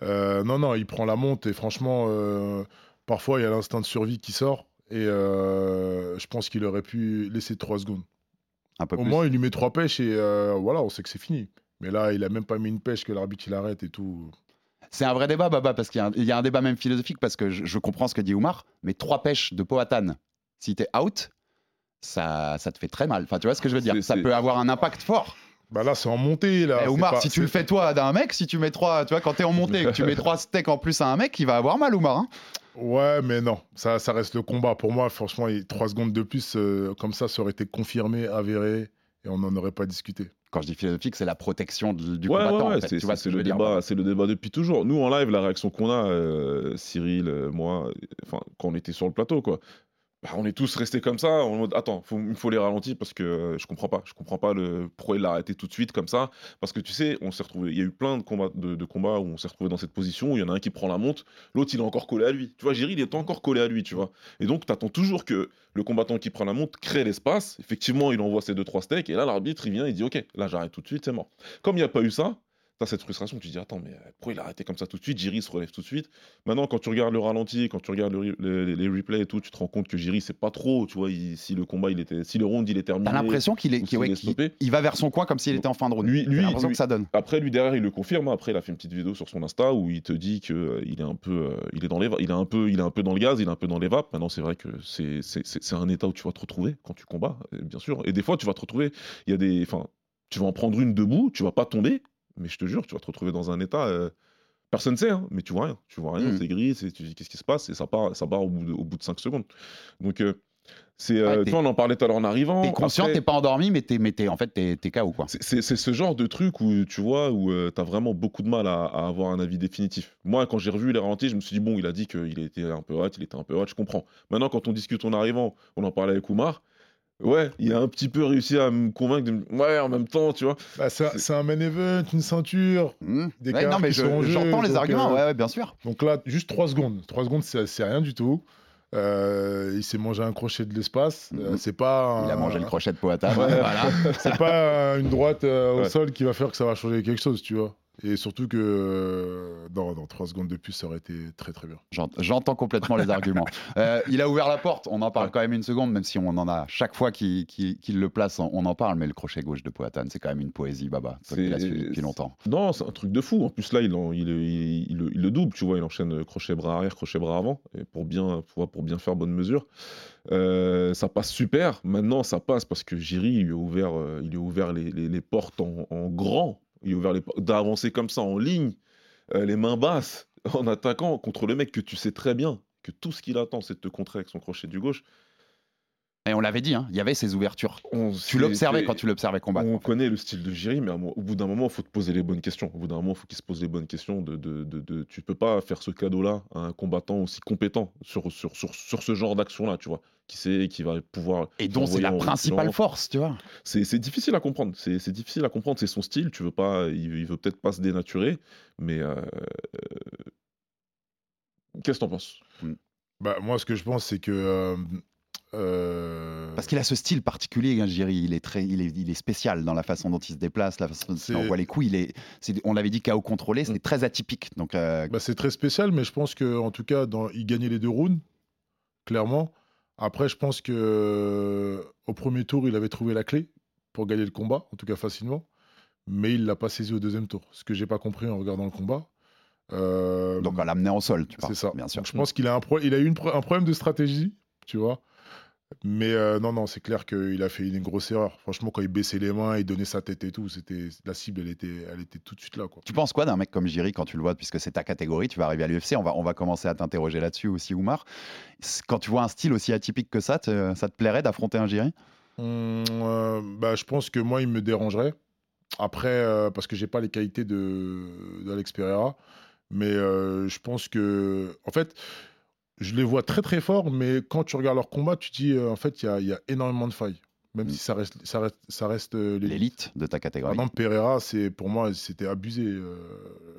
Euh, non, non, il prend la monte et franchement, parfois, il y a l'instinct de survie qui sort. Et euh, je pense qu'il aurait pu laisser 3 secondes. Un peu Au plus. moins, il lui met 3 pêches et euh, voilà, on sait que c'est fini. Mais là, il a même pas mis une pêche que l'arbitre il arrête et tout. C'est un vrai débat, Baba, parce qu'il y a un- il y, a un débat même philosophique, parce que je, je comprends ce que dit Oumar, mais trois pêches de Powhatan, si t'es out, ça, ça te fait très mal. Enfin, tu vois ce que je veux dire? Ça peut avoir un impact fort. Bah là, c'est en montée. Là, Eh, Oumar, pas- si tu le fais toi d'un mec, si tu mets trois, tu vois, quand t'es en montée, et que tu mets trois steaks en plus à un mec, il va avoir mal, Oumar. hein. Ouais, mais non, ça, ça reste le combat. Pour moi, franchement, 3 secondes de plus, euh, comme ça, ça aurait été confirmé, avéré, et on n'en aurait pas discuté. Quand je dis philosophique, c'est la protection de- du Ouais, combattant. ouais, en fait. c'est Tu vois c'est- ce que c'est je le veux dire, débat, c'est le débat depuis toujours. Nous en live, la réaction qu'on a, euh, Cyril, euh, moi, euh, enfin quand on était sur le plateau, quoi. Bah, on est tous restés comme ça, en mode attends, faut- il faut les ralentir parce que euh, je comprends pas, je comprends pas le pourquoi il l'a arrêté tout de suite comme ça, parce que tu sais, on s'est retrouvé, il y a eu plein de combats, où on s'est retrouvé dans cette position, où il y en a un qui prend la monte, l'autre il est encore collé à lui, tu vois, Géry il est encore collé à lui, tu vois, et donc tu attends toujours que le combattant qui prend la monte crée l'espace, effectivement il envoie ses deux trois steaks, et là l'arbitre il vient, il dit ok, là j'arrête tout de suite, c'est mort. Comme il n'y a pas eu ça, T'as cette frustration, tu te dis attends mais euh, pourquoi il a arrêté comme ça tout de suite? Jiri se relève tout de suite. Maintenant quand tu regardes le ralenti, quand tu regardes le re- les, replays et tout, tu te rends compte que Jiri c'est pas trop, tu vois, il- si le combat il était, si le round il est terminé. T'as l'impression qu'il est, ouais, qu'il- stoppé. il va vers son coin comme s'il était en fin de round. Lui- J'ai lui- l'impression lui- que ça donne. Après lui derrière il le confirme. hein. Après il a fait une petite vidéo sur son Insta où il te dit que euh, il est un peu, euh, il est dans les, il est un peu, il est un peu dans le gaz, il est un peu dans les vapes. Maintenant c'est vrai que c'est, un état où tu vas te retrouver quand tu combats, bien sûr. Et des fois tu vas te retrouver, il y a des, enfin, tu vas en prendre une debout, tu vas pas tomber, mais je te jure tu vas te retrouver dans un état. euh, Personne ne sait, hein, mais tu vois rien. Tu vois rien, Mm. c'est gris, c'est- tu dis qu'est-ce qui se passe? Et ça part, ça part au bout de, au bout de 5 secondes. Donc, euh, c'est, euh, Ouais, tu vois, on en parlait tout à l'heure en arrivant. T'es conscient, Après, t'es pas endormi, mais t'es, mais t'es- en fait, t'es, t'es KO, quoi. c'est- C'est c'est ce genre de truc où tu vois, où tu as vraiment beaucoup de mal à, à avoir un avis définitif. Moi, quand j'ai revu les ralentis, je me suis dit, bon, il a dit qu'il était un peu hot, il était un peu hot, je comprends. Maintenant, quand on discute en arrivant, on en parlait avec Oumar, ouais, il a un petit peu réussi à me convaincre de me- Ouais, en même temps, tu vois. Bah, c'est un- c'est un main event, une ceinture. Mmh. Des Ouais, cartes non, mais je- j'entends les donc, arguments, euh, ouais, ouais, bien sûr. Donc là, juste 3 secondes. 3 secondes, c'est rien du tout. Euh, il s'est mangé un crochet de l'espace. Euh, Mhm. c'est pas. Il a mangé le crochet de. Ouais. voilà. C'est pas une droite euh, au Ouais. sol qui va faire que ça va changer quelque chose, tu vois. Et surtout que euh, dans, dans 3 secondes de plus, ça aurait été très très bien. J'ent- J'entends complètement les arguments. Euh, il a ouvert la porte, on en parle quand même une seconde, même si on en a chaque fois qu'il le place, on en parle, mais le crochet gauche de Powhatan, c'est quand même une poésie, Baba. C'est- depuis longtemps. Non, c'est un truc de fou. En plus, là, il, en- il, il- il le- il le double, tu vois. Il enchaîne crochet bras arrière, crochet bras avant, et pour bien, pour, pour bien faire bonne mesure. Euh, ça passe super. Maintenant, ça passe parce que Jiri, il lui a ouvert, euh, il lui a ouvert les, les- les portes en, en grand. D'avancer comme ça en ligne, euh, les mains basses, en attaquant contre le mec que tu sais très bien que tout ce qu'il attend, c'est de te contrer avec son crochet du gauche. Et on l'avait dit, hein, il y avait ces ouvertures. On- Tu l'observais quand tu l'observais combattre. On connaît le style de Jiri, mais au bout d'un moment, il faut te poser les bonnes questions. Au bout d'un moment, il faut qu'il se pose les bonnes questions. De, de, de, de- tu peux pas faire ce cadeau-là à un combattant aussi compétent sur, sur, sur, sur ce genre d'action-là, tu vois, qui sait, qui va pouvoir. Et dont c'est la principale force, tu vois. C'est c'est difficile à comprendre. C'est c'est difficile à comprendre. C'est son style. Tu veux pas, il, il veut peut-être pas se dénaturer, mais euh, qu'est-ce que t'en penses? Bah, moi, ce que je pense, c'est que. euh, euh, Parce qu'il a ce style particulier, hein. Il est très, il est, il est spécial dans la façon dont il se déplace, la façon dont il C'est- envoie les coups. Il est, c'est- on l'avait dit KO contrôlé, c'était Mm. très atypique. Donc, euh, bah, c'est très spécial, mais je pense que en tout cas, dans... il gagnait les deux rounds, clairement. Après, je pense que euh, au premier tour, il avait trouvé la clé pour gagner le combat, en tout cas facilement, mais il l'a pas saisi au deuxième tour. Ce que j'ai pas compris en regardant le combat. Euh, donc on l'amener au sol, tu parles. c'est ça. Bien sûr. Donc, je pense qu'il a, un pro- il a eu une pro- un problème de stratégie, tu vois. Mais euh, non, non, c'est clair qu'il a fait une grosse erreur. Franchement, quand il baissait les mains, il donnait sa tête et tout, c'était la cible, elle était, elle était tout de suite là, quoi. Tu penses quoi d'un mec comme Jiri quand tu le vois, puisque c'est ta catégorie, tu vas arriver à l'UFC, on va, on va commencer à t'interroger là-dessus aussi, Oumar. Quand tu vois un style aussi atypique que ça, te- ça te plairait d'affronter un Jiri Hum, euh, bah, je pense que moi, il me dérangerait. Après, euh, parce que j'ai pas les qualités de d'Alex Pereira. Mais euh, je pense que. En fait, je les vois très très forts, mais quand tu regardes leur combat, tu dis, euh, en fait, il y a, il y a énormément de failles. Même Mm. si ça reste, ça reste, ça reste euh, l'élite. De ta Par catégorie. exemple, Pereira, c'est pour moi, c'était abusé euh,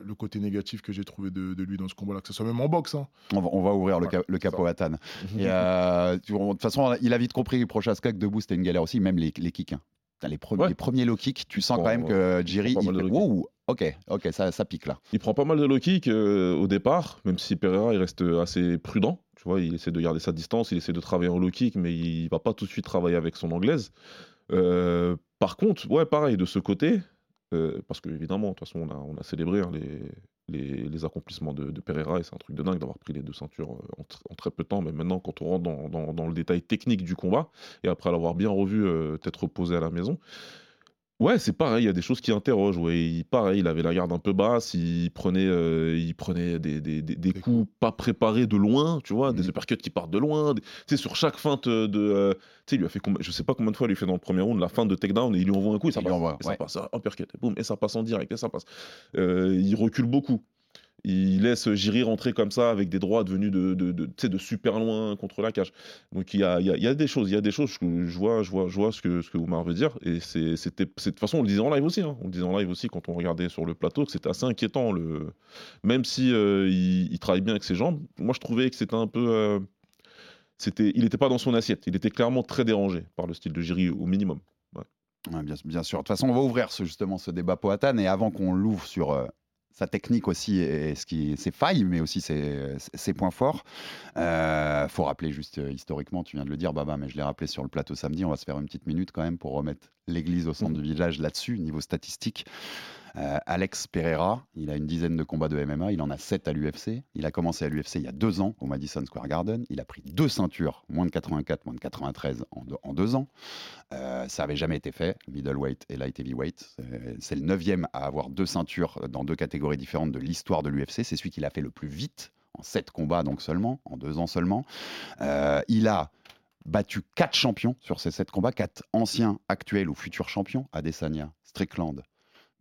le côté négatif que j'ai trouvé de, de lui dans ce combat-là, que ce soit même en boxe. hein. On va, on va ouvrir le, ca- le capot à Tan. De toute façon, il a vite compris Prochaska que debout c'était une galère aussi, même les, les kicks. hein. Les, premiers, Ouais. les premiers low kicks, tu sens Bon, quand même que Jiri, il fait, kicks. wow, ok, ok, ça, ça pique là. Il prend pas mal de low kick euh, au départ, même si Pereira il reste assez prudent. Tu vois, il essaie de garder sa distance, il essaie de travailler en low kick, mais il va pas tout de suite travailler avec son anglaise. Euh, par contre, ouais, pareil, de ce côté, euh, parce que évidemment, de toute façon, on a, on a célébré hein, les, les, accomplissements de, Pereira et c'est un truc de dingue d'avoir pris les deux ceintures euh, en, tr- en très peu de temps. Mais maintenant, quand on rentre dans le détail technique du combat et après l'avoir bien revu, euh, peut-être reposé à la maison. Ouais, c'est pareil, il y a des choses qui interrogent. Ouais, il, pareil, il avait la garde un peu basse, il prenait, euh, il prenait des, des- des- des coups pas préparés de loin, tu vois, des uppercuts qui partent de loin. Tu sais, sur chaque feinte de. euh, tu sais, il lui a fait je sais pas combien de fois il lui fait dans le premier round la feinte de takedown et il lui envoie un coup et ça Il passe. envoie, et ça passe, uppercut, boum, et ça passe en direct, et ça passe. Euh, il recule beaucoup. Il laisse Jiri rentrer comme ça avec des droits devenus de, de, de, de super loin contre la cage. Donc il y a, y a- des choses, il y a des choses que je vois, je vois, je vois ce que ce que Oumar veut dire. Et c'était, de toute façon on le disait en live aussi. hein. On le disait en live aussi quand on regardait sur le plateau que c'était assez inquiétant. Le, même si euh, il, il travaille bien avec ses jambes, moi je trouvais que c'était un peu, euh, il n'était pas dans son assiette. Il était clairement très dérangé par le style de Jiri au minimum. Bien, bien sûr. De toute façon, on va ouvrir justement ce débat Poatan et avant qu'on l'ouvre sur euh, sa technique aussi et ce qui, ses failles, mais aussi ses, ses points forts, euh, faut rappeler juste euh, historiquement, tu viens de le dire, Baba, mais je l'ai rappelé sur le plateau samedi, on va se faire une petite minute quand même pour remettre l'église au centre du village là-dessus, niveau statistique. Euh, Alex Pereira, il a une dizaine de combats de MMA, il en a 7 à l'UFC. Il a commencé à l'UFC il y a deux ans au Madison Square Garden. Il a pris deux ceintures, moins de 84, moins de 93 en deux, ans. Euh, ça avait jamais été fait, middleweight et light heavyweight. C'est- C'est le neuvième à avoir deux ceintures dans deux catégories différentes de l'histoire de l'UFC. C'est celui qui l'a fait le plus vite, en sept combats donc seulement, en deux ans seulement. Euh, il a battu quatre champions sur ces sept combats, quatre anciens, actuels ou futurs champions, Adesanya, Strickland,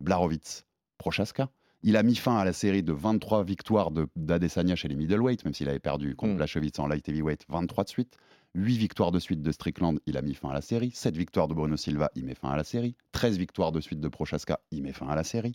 Blachowicz, Prochaska. Il a mis fin à la série de 23 victoires de- d'Adesanya chez les middleweight, même s'il avait perdu contre Mm. Blachowicz en light heavyweight, 23 de suite. 8 victoires de suite de Strickland, il a mis fin à la série. 7 victoires de Bruno Silva, il met fin à la série. 13 victoires de suite de Prochaska, il met fin à la série.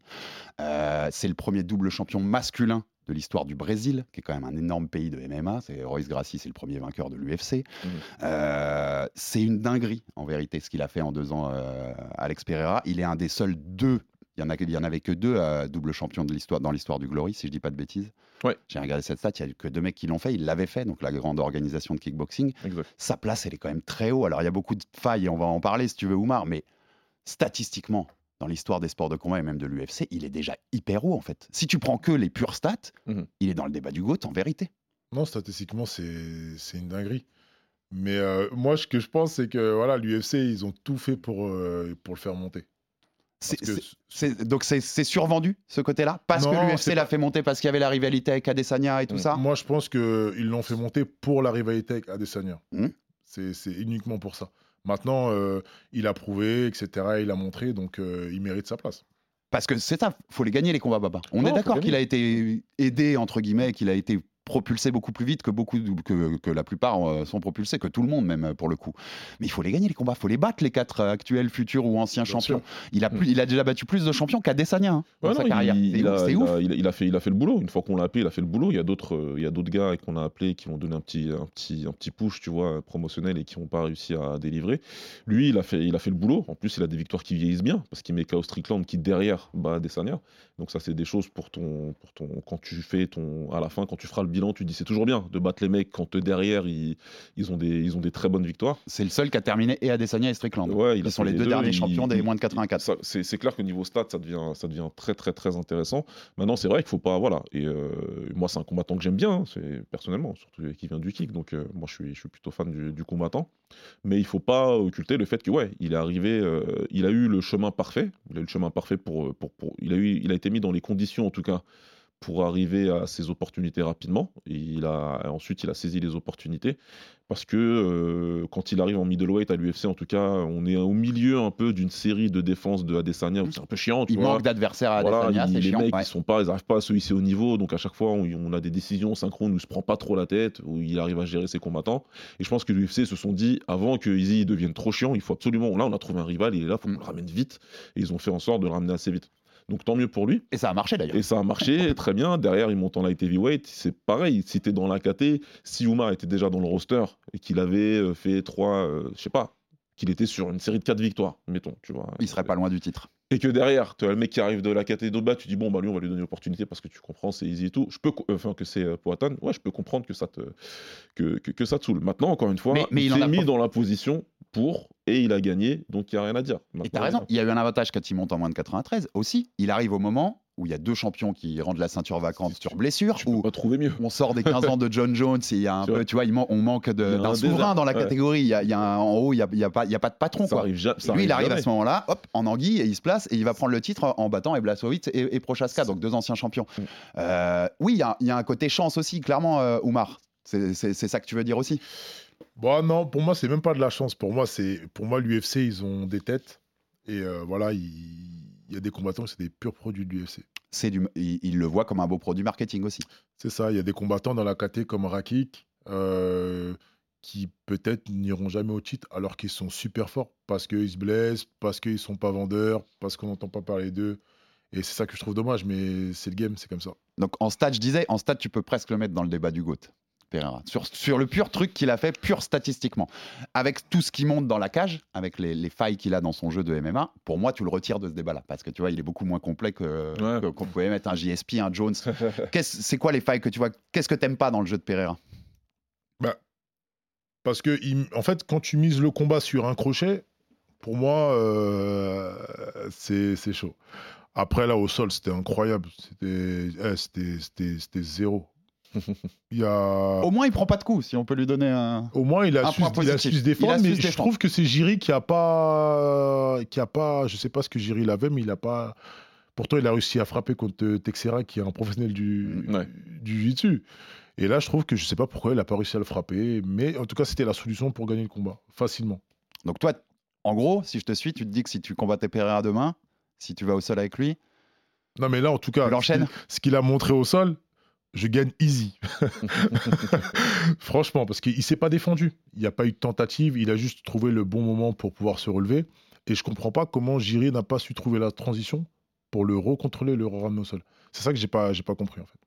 Euh, c'est le premier double champion masculin de l'histoire du Brésil, qui est quand même un énorme pays de MMA. C'est Royce Gracie, c'est le premier vainqueur de l'UFC. Mhm. Euh, c'est une dinguerie, en vérité, ce qu'il a fait en deux ans, euh, Alex Pereira. Il est un des seuls deux. Il y en, a, il y en avait que deux euh, double champions de l'histoire dans l'histoire du Glory, si je dis pas de bêtises. Ouais. J'ai regardé cette stat, il y a eu que deux mecs qui l'ont fait. Il l'avait fait, donc la grande organisation de kickboxing. Exact. Sa place, elle est quand même très haut. Alors il y a beaucoup de failles, et on va en parler si tu veux, Oumar, mais statistiquement, dans l'histoire des sports de combat et même de l'UFC, il est déjà hyper haut en fait. Si tu prends que les pures stats, Mhm. il est dans le débat du GOAT en vérité. Non, statistiquement, c'est c'est une dinguerie. Mais euh, moi, ce que je pense, c'est que voilà, l'UFC, ils ont tout fait pour, euh, pour le faire monter. Donc c'est c'est survendu ce côté-là? Parce Non, que l'UFC l'a pas- fait monter parce qu'il y avait la rivalité avec Adesanya et tout Mm. ça? Moi, je pense qu'ils l'ont fait monter pour la rivalité avec Adesanya. Mhm. C'est c'est uniquement pour ça. Maintenant, euh, il a prouvé, etc. Il a montré, donc euh, il mérite sa place. Parce que c'est ça, faut les gagner les combats Baba. On Non, est d'accord qu'il a été aidé entre guillemets, qu'il a été propulsé beaucoup plus vite que beaucoup que, que la plupart euh, sont propulsés, que tout le monde même euh, pour le coup. Mais il faut les gagner les combats, il faut les battre les quatre euh, actuels, futurs ou anciens Bien champions. sûr. Il a, plus, il a déjà battu plus de champions qu'Adesanya hein, Ouais, sa non, carrière. Il, C'est il ouf, a, ouf. a- il a- fait, il a fait le boulot. Une fois qu'on l'a appelé, il a fait le boulot. Il y a d'autres, il y a d'autres gars qu'on a appelés qui ont donné un petit, un petit, un petit push, tu vois, promotionnel et qui n'ont pas réussi à délivrer. Lui, il a fait, il a fait le boulot. En plus, il a des victoires qui vieillissent bien parce qu'il met KO Strickland qui derrière bat Adesanya. Donc ça, c'est des choses pour ton, pour ton, quand tu fais ton, à la fin, quand tu feras le bilan, tu dis c'est toujours bien de battre les mecs quand derrière ils, ils ont des, ils ont des très bonnes victoires. C'est le seul qui a terminé et Adesanya et Strickland. Ouais, Ils sont les deux derniers il- champions des il- moins de 84. ça- C'est clair que niveau stats, ça devient, ça devient très très très intéressant. Maintenant, c'est vrai qu'il faut pas, voilà. Et euh, moi, c'est un combattant que j'aime bien, hein, personnellement, surtout qui vient du kick. Donc, euh, moi, je suis, je suis plutôt fan du, du combattant. Mais il faut pas occulter le fait que ouais, il est arrivé, euh, il a eu le chemin parfait. Il a eu le chemin parfait pour, pour, pour- il a eu, il a été mis dans les conditions en tout cas pour arriver à ses opportunités rapidement. Et il a, ensuite, il a saisi les opportunités parce que euh, quand il arrive en middleweight à l'UFC, en tout cas, on est au milieu un peu d'une série de défenses de Adesanya. où C'est un peu chiant. Tu Il vois. manque d'adversaires à Voilà, Adesanya, il- c'est les chiant. mecs, ouais. ils sont pas, ils arrivent pas à se hisser au niveau. Donc à chaque fois, on, on a des décisions synchrones où il se prend pas trop la tête, où il arrive à gérer ses combattants. Et je pense que l'UFC se sont dit avant que Izzy devienne trop chiant, il faut absolument. Là, on a trouvé un rival, il est là, faut qu'on Mm. le ramène vite. Et ils ont fait en sorte de le ramener assez vite. Donc tant mieux pour lui. Et ça a marché d'ailleurs. Et ça a marché très bien. Derrière, il monte en light heavyweight. C'est pareil. Si t'es dans la KT, si Oumar était déjà dans le roster et qu'il avait euh, fait trois, euh, je sais pas, qu'il était sur une série de quatre victoires, mettons, tu vois. Il serait pas loin du titre. Et que derrière, tu as le mec qui arrive de la KT bas, tu dis bon bah lui on va lui donner l'opportunité parce que tu comprends c'est easy et tout. Je peux enfin que c'est euh, Poatan, ouais je peux comprendre que ça te que, que, que ça te saoule. Maintenant encore une fois, Mais- mais il, il s'est mis pas- dans la position pour et il a gagné donc il y a rien à dire. Et t'as raison, il y a eu un avantage quand il monte en moins de 93 aussi. Il arrive au moment où il y a deux champions qui rendent la ceinture vacante Tu- sur blessure, Tu où mieux. on sort des 15 ans de John Jones et il y a un Tu peu, vois. tu vois, il man- on manque d'un un souverain dans la ouais. catégorie. Il y a, il y a un- en haut, il n'y a, pas- a de patron. Ça quoi. arrive, ça Lui, il arrive jamais. à ce moment-là, hop, en anguille, et il se place et il va prendre le titre en battant Eblasowitz et, et Prochaska, donc deux anciens champions. Mm. Euh, oui, il y, a- il y a un côté chance aussi, clairement, euh, Oumar. C'est ça que tu veux dire aussi Bon, non, pour moi, c'est même pas de la chance. Pour moi, c'est pour moi l'UFC, ils ont des têtes. Et euh, voilà, il il y a des combattants, c'est des purs produits de l'UFC. C'est du, il, il le voit comme un beau produit marketing aussi. C'est ça, il y a des combattants dans la KT comme Rakik euh, qui peut-être n'iront jamais au titre alors qu'ils sont super forts parce qu'ils se blessent, parce qu'ils sont pas vendeurs, parce qu'on n'entend pas parler d'eux. Et c'est ça que je trouve dommage, mais c'est le game, c'est comme ça. Donc en stade, je disais, en stade, tu peux presque le mettre dans le débat du GOAT. Pereira. Sur, sur le pur truc qu'il a fait, pur statistiquement. Avec tout ce qui monte dans la cage, avec les, les failles qu'il a dans son jeu de MMA, pour moi, tu le retires de ce débat-là. Parce que tu vois, il est beaucoup moins complet que, Ouais. que- qu'on pouvait mettre un JSP, un Jones. Qu'est-ce- c'est quoi les failles que tu vois? Qu'est-ce que t'aimes pas dans le jeu de Pereira? Parce que, il- en fait, quand tu mises le combat sur un crochet, pour moi, euh, c'est c'est chaud. Après, là, au sol, c'était incroyable. C'était eh, c'était- c'était- c'était zéro. Il y a... Au moins, il prend pas de coups, si on peut lui donner un. Au moins, il a, su, point il a positif. su se défendre, Il a su mais se je trouve que c'est Jiri qui a pas, qui a pas, je sais pas ce que Jiri avait, mais il a pas. Pourtant, il a réussi à frapper contre Texera, qui est un professionnel du, Ouais. du jiu-jitsu. Et là, je trouve que je sais pas pourquoi il a pas réussi à le frapper, mais en tout cas, c'était la solution pour gagner le combat facilement. Donc toi, en gros, si je te suis, tu te dis que si tu combattais Pereira demain, si tu vas au sol avec lui, Non, mais là, en tout cas, ce qu'il a montré au sol, je gagne easy. Franchement, parce qu'il s'est pas défendu. Il n'y a pas eu de tentative. Il a juste trouvé le bon moment pour pouvoir se relever. Et je comprends pas comment Jiri n'a pas su trouver la transition pour le recontrôler, le ramener au sol. C'est ça que j'ai pas, pas compris en fait.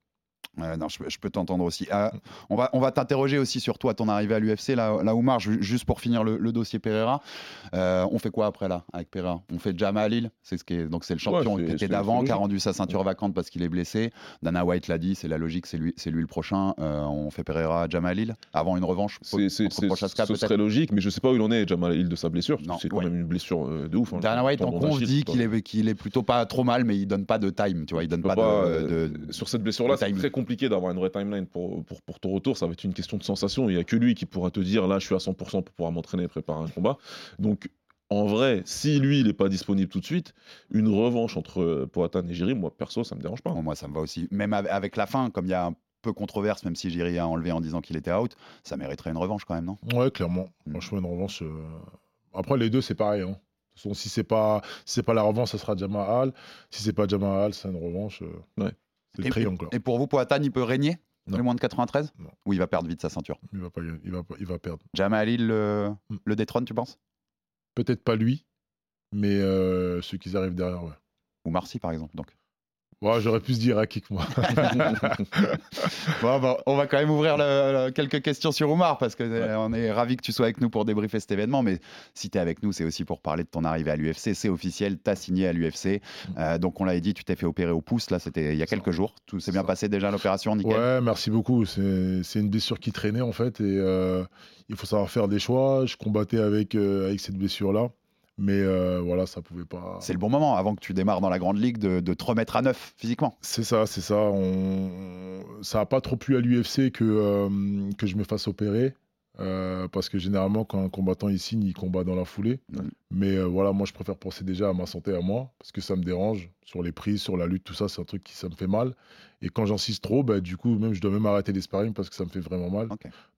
Euh, non, je, peux- je peux t'entendre aussi. Euh, on va, on va t'interroger aussi sur toi, ton arrivée à l'UFC, là, là Oumar, ju- juste pour finir le, le dossier Pereira. Euh, on fait quoi après là, avec Pereira? On fait Jamal c'est ce qui est, donc c'est le champion Ouais, qui d'avant, qui a rendu sa ceinture vacante parce qu'il est blessé. Dana White l'a dit, c'est la logique, c'est lui, c'est lui le prochain. Euh, on fait Pereira Jamal avant une revanche C'est- c'est- Prochaska ce serait logique, mais je sais pas où il en est, Jamal Hill, de sa blessure. Non, C'est quand ouais. même une blessure euh, de ouf. hein. Dana White en conf dit qu'il est, qu'il est plutôt pas trop mal, mais il donne pas de time, tu vois, il donne pas, pas, de, de- sur cette blessure-là, c'est très compliqué d'avoir une vraie timeline pour, pour, pour ton retour. Ça va être une question de sensation. Il n'y a que lui qui pourra te dire là, je suis à 100% pour pouvoir m'entraîner et préparer un combat. Donc, en vrai, si lui, il n'est pas disponible tout de suite, une revanche entre euh, Poatan et Jiri, moi, perso, ça me dérange pas. Bon, moi, ça me va aussi. Même av- avec la fin, comme il y a un peu controverse, même si Jiri a enlevé en disant qu'il était out, ça mériterait une revanche quand même, non? Ouais, clairement. Mm. Franchement, une revanche. euh, Après, les deux, c'est pareil. hein. De toute façon, si c'est pas, si c'est pas la revanche, ça sera Jamal. Si c'est pas Jamal, c'est une revanche. euh, Ouais. Et- le pour vous, Poatan, il peut régner dans les moins de 93 Non. Ou il va perdre vite sa ceinture Il va pas, il va, pas- il va perdre. Jamal Hill le, Mm. le détrône, tu penses? Peut-être pas lui, mais euh, ceux qui arrivent derrière, ouais. Ou Marcy, par exemple. Donc. Ouais, j'aurais pu se dire à kick moi. Bon, bon, on va quand même ouvrir le- le- quelques questions sur Oumar parce que euh, on est ravi que tu sois avec nous pour débriefer cet événement. Mais si tu es avec nous, c'est aussi pour parler de ton arrivée à l'UFC. C'est officiel, tu as signé à l'UFC. Euh, donc, on l'avait dit, tu t'es fait opérer au pouce. Là, c'était il y a quelques jours. Tout s'est bien passé déjà l'opération, nickel. Ouais, merci beaucoup. C'est c'est une blessure qui traînait en fait et euh, il faut savoir faire des choix. Je combattais avec, euh, avec cette blessure-là, mais euh, voilà, ça pouvait pas. C'est le bon moment avant que tu démarres dans la grande ligue de, de te remettre à neuf physiquement. C'est ça, c'est ça. On... Ça a pas trop plu à l'UFC que, euh, que je me fasse opérer. Euh, parce que généralement, quand un combattant il signe, il combat dans la foulée. Mais voilà, moi, je préfère penser déjà à ma santé, à moi, parce que ça me dérange. Sur les prises, sur la lutte, tout ça, c'est un truc qui ça me fait mal. Et quand j'insiste trop, bah, du coup, même je dois même arrêter les sparring parce que ça me fait vraiment mal.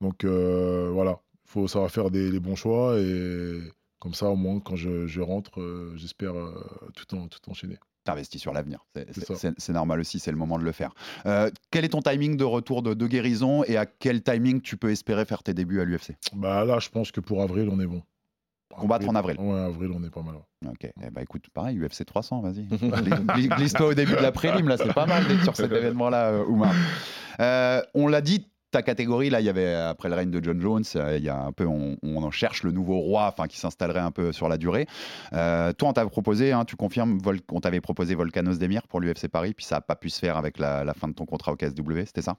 Donc voilà, il faut savoir faire des, les bons choix et comme ça, au moins, quand je, je rentre, euh, j'espère euh, tout, en, tout enchaîner. T'investis sur l'avenir. C'est- normal aussi, c'est le moment de le faire. Euh, quel est ton timing de retour de, de guérison et à quel timing tu peux espérer faire tes débuts à l'UFC Bah là, je pense que pour avril, on est bon. Combattre en avril. Ouais, avril, on est pas mal. Ok, eh ben, écoute, pareil, UFC 300, vas-y. Gli- gli- Glisse-toi au début de la prélim, là, c'est pas mal d'être sur cet événement-là, Oumar. On l'a dit, ta catégorie, là, il y avait, après le règne de John Jones, euh, il y a un peu, on, on en cherche le nouveau roi, enfin, qui s'installerait un peu sur la durée. Euh, toi, on t'avait proposé, hein, tu confirmes, Vol- on t'avait proposé Volcanos Demir pour l'UFC Paris, puis ça n'a pas pu se faire avec la, la fin de ton contrat au KSW, c'était ça?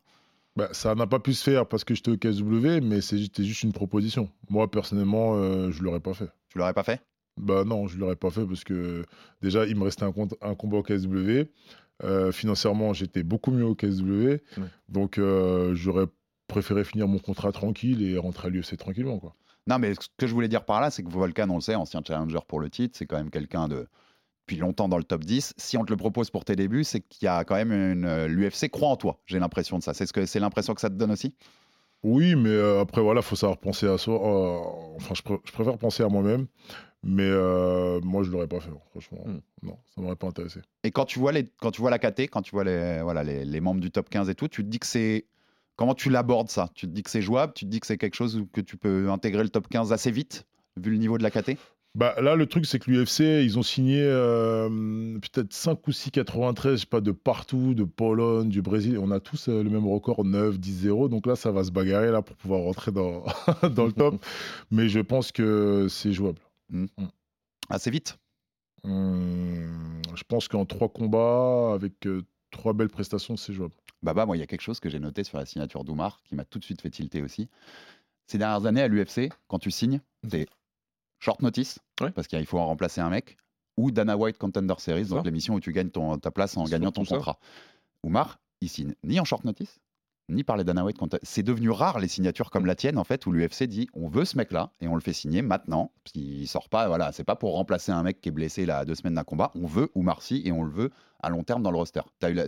Bah, ça n'a pas pu se faire parce que j'étais au KSW, mais c'était juste une proposition. Moi, personnellement, euh, je l'aurais pas fait. Tu l'aurais pas fait? Bah non, je l'aurais pas fait parce que déjà, il me restait un, combat au KSW. Euh, financièrement, j'étais beaucoup mieux au KSW. Donc, euh, j'aurais préféré finir mon contrat tranquille et rentrer à l'UFC tranquillement. Quoi. Non, mais ce que je voulais dire par là, c'est que Volcan, on le sait, ancien challenger pour le titre, c'est quand même quelqu'un de depuis longtemps dans le top 10. Si on te le propose pour tes débuts, c'est qu'il y a quand même une l'UFC croit en toi. J'ai l'impression de ça. C'est ce que c'est l'impression que ça te donne aussi? Oui, mais euh, après, voilà, faut savoir penser à soi. euh, enfin, je, pr- je préfère penser à moi-même. Mais euh, moi, je l'aurais pas fait, franchement. Hmm. Non, ça m'aurait pas intéressé. Et quand tu vois les quand tu vois la KT, quand tu vois les voilà les, les membres du top 15 et tout, tu te dis que c'est comment tu l'abordes ça? Tu te dis que c'est jouable? Tu te dis que c'est quelque chose où- que tu peux intégrer le top 15 assez vite vu le niveau de la KT Bah, là, le truc, c'est que l'UFC, ils ont signé euh, peut-être 5 ou 6 93, je sais pas, de partout, de Pologne, du Brésil. On a tous euh, le même record, 9, 10, 0. Donc là, ça va se bagarrer là, pour pouvoir rentrer dans, dans le top. Mais je pense que c'est jouable. Assez vite? Hum, je pense qu'en trois combats, avec euh, trois belles prestations, c'est jouable. Baba, moi, il y a quelque chose que j'ai noté sur la signature d'Oumar qui m'a tout de suite fait tilter aussi. Ces dernières années à l'UFC, quand tu signes, c'est short notice, parce qu'il faut en remplacer un mec, ou Dana White Contender Series, donc l'émission où tu gagnes ton, ta place en gagnant ton contrat. Oumar, il signe ni en short notice, ni par les Dana White Contender. C'est devenu rare les signatures comme la tienne, en fait, où l'UFC dit on veut ce mec-là et on le fait signer maintenant, parce qu'il sort pas, voilà, c'est pas pour remplacer un mec qui est blessé là, à deux semaines d'un combat. On veut Oumar Sy et on le veut à long terme dans le roster.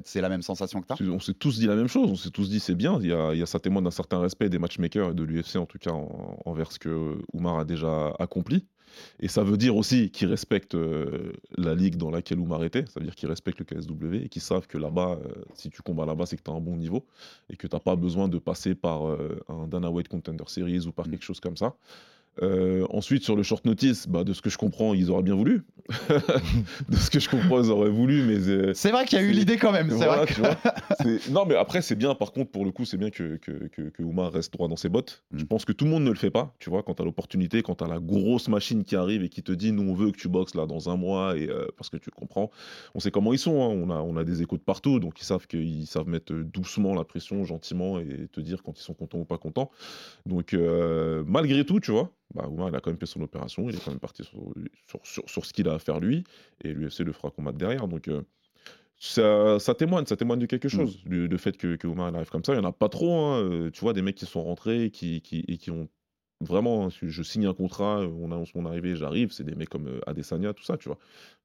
C'est la même sensation que tu On s'est tous dit la même chose, on s'est tous dit c'est bien, il y a, il y a ça témoigne d'un certain respect des matchmakers et de l'UFC en tout cas en- envers ce que Oumar a déjà accompli. Et ça veut dire aussi qu'ils respectent euh, la ligue dans laquelle Oumar était, ça veut dire qu'ils respectent le KSW et qu'ils savent que là-bas, euh, si tu combats là-bas, c'est que tu as un bon niveau et que tu n'as pas besoin de passer par euh, un Dana White Contender Series ou par quelque chose comme ça. Euh, ensuite, sur le short notice, bah, de ce que je comprends, ils auraient bien voulu. de ce que je comprends, ils auraient voulu, mais. euh, C'est vrai qu'il y a eu l'idée quand même, c'est Voilà, vrai que- tu vois. C'est- Non, mais après, c'est bien, par contre, pour le coup, c'est bien que, que, que, que Oumar reste droit dans ses bottes. Mm. Je pense que tout le monde ne le fait pas, tu vois, quand t'as l'opportunité, quand t'as la grosse machine qui arrive et qui te dit, nous, on veut que tu boxes là dans un mois, et euh, parce que tu comprends. On sait comment ils sont, hein. on, a, on a des échos de partout, donc ils savent qu'ils savent mettre doucement la pression, gentiment, et te dire quand ils sont contents ou pas contents. Donc, malgré tout, tu vois, bah, Oumar, il a quand même fait son opération, il est quand même parti sur, sur, sur, sur ce qu'il a à faire lui, et l'UFC le fera combattre derrière. Donc, euh, ça, ça témoigne, ça témoigne de quelque chose, le, le fait que, que Oumar il arrive comme ça. Il n'y en a pas trop, hein, euh, tu vois, des mecs qui sont rentrés qui, qui, et qui ont vraiment, hein, je signe un contrat, euh, on annonce mon arrivée, j'arrive, c'est des mecs comme euh, Adesanya, tout ça, tu vois.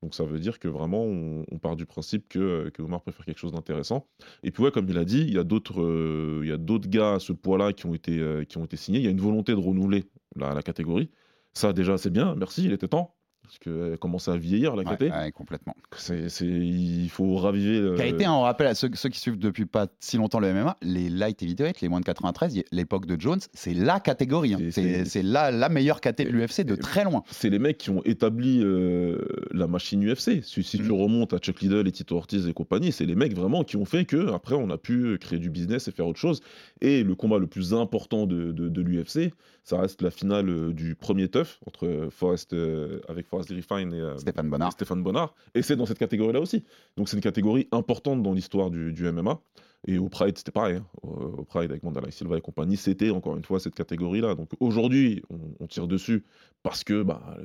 Donc ça veut dire que vraiment, on, part du principe que, euh, Omar préfère quelque chose d'intéressant. Et puis ouais, comme il a dit, il y a d'autres gars à ce poids-là qui, ont été, qui ont été signés. Il y a une volonté de renouveler la catégorie. Ça déjà, c'est bien, merci, il était temps. Parce qu'elle commence à vieillir, la Ouais, KT. ouais, complètement. C'est, c'est- il faut raviver. euh, a été, on rappelle à ceux, ceux qui suivent depuis pas si longtemps le MMA, les light heavyweight, les moins de 93, y- l'époque de Jones, c'est la catégorie. hein. C'est c'est la, la meilleure caté de l'UFC de très loin. c'est les mecs qui ont établi euh, la machine UFC. Si, si Mm. tu remontes à Chuck Liddell et Tito Ortiz et compagnie, c'est les mecs vraiment qui ont fait que après on a pu créer du business et faire autre chose. Et le combat le plus important de, de, de l'UFC, ça reste la finale euh, du premier tough entre Forrest euh, avec Forrest Griffin et euh, Stéphane Bonnard. et Stéphane Bonnard. Et c'est dans cette catégorie-là aussi. Donc c'est une catégorie importante dans l'histoire du, du MMA. Et au Pride, c'était pareil. hein. Au au Pride, avec Mandala Silva et compagnie, c'était encore une fois cette catégorie-là. Donc aujourd'hui, on, on tire dessus parce que bah, euh,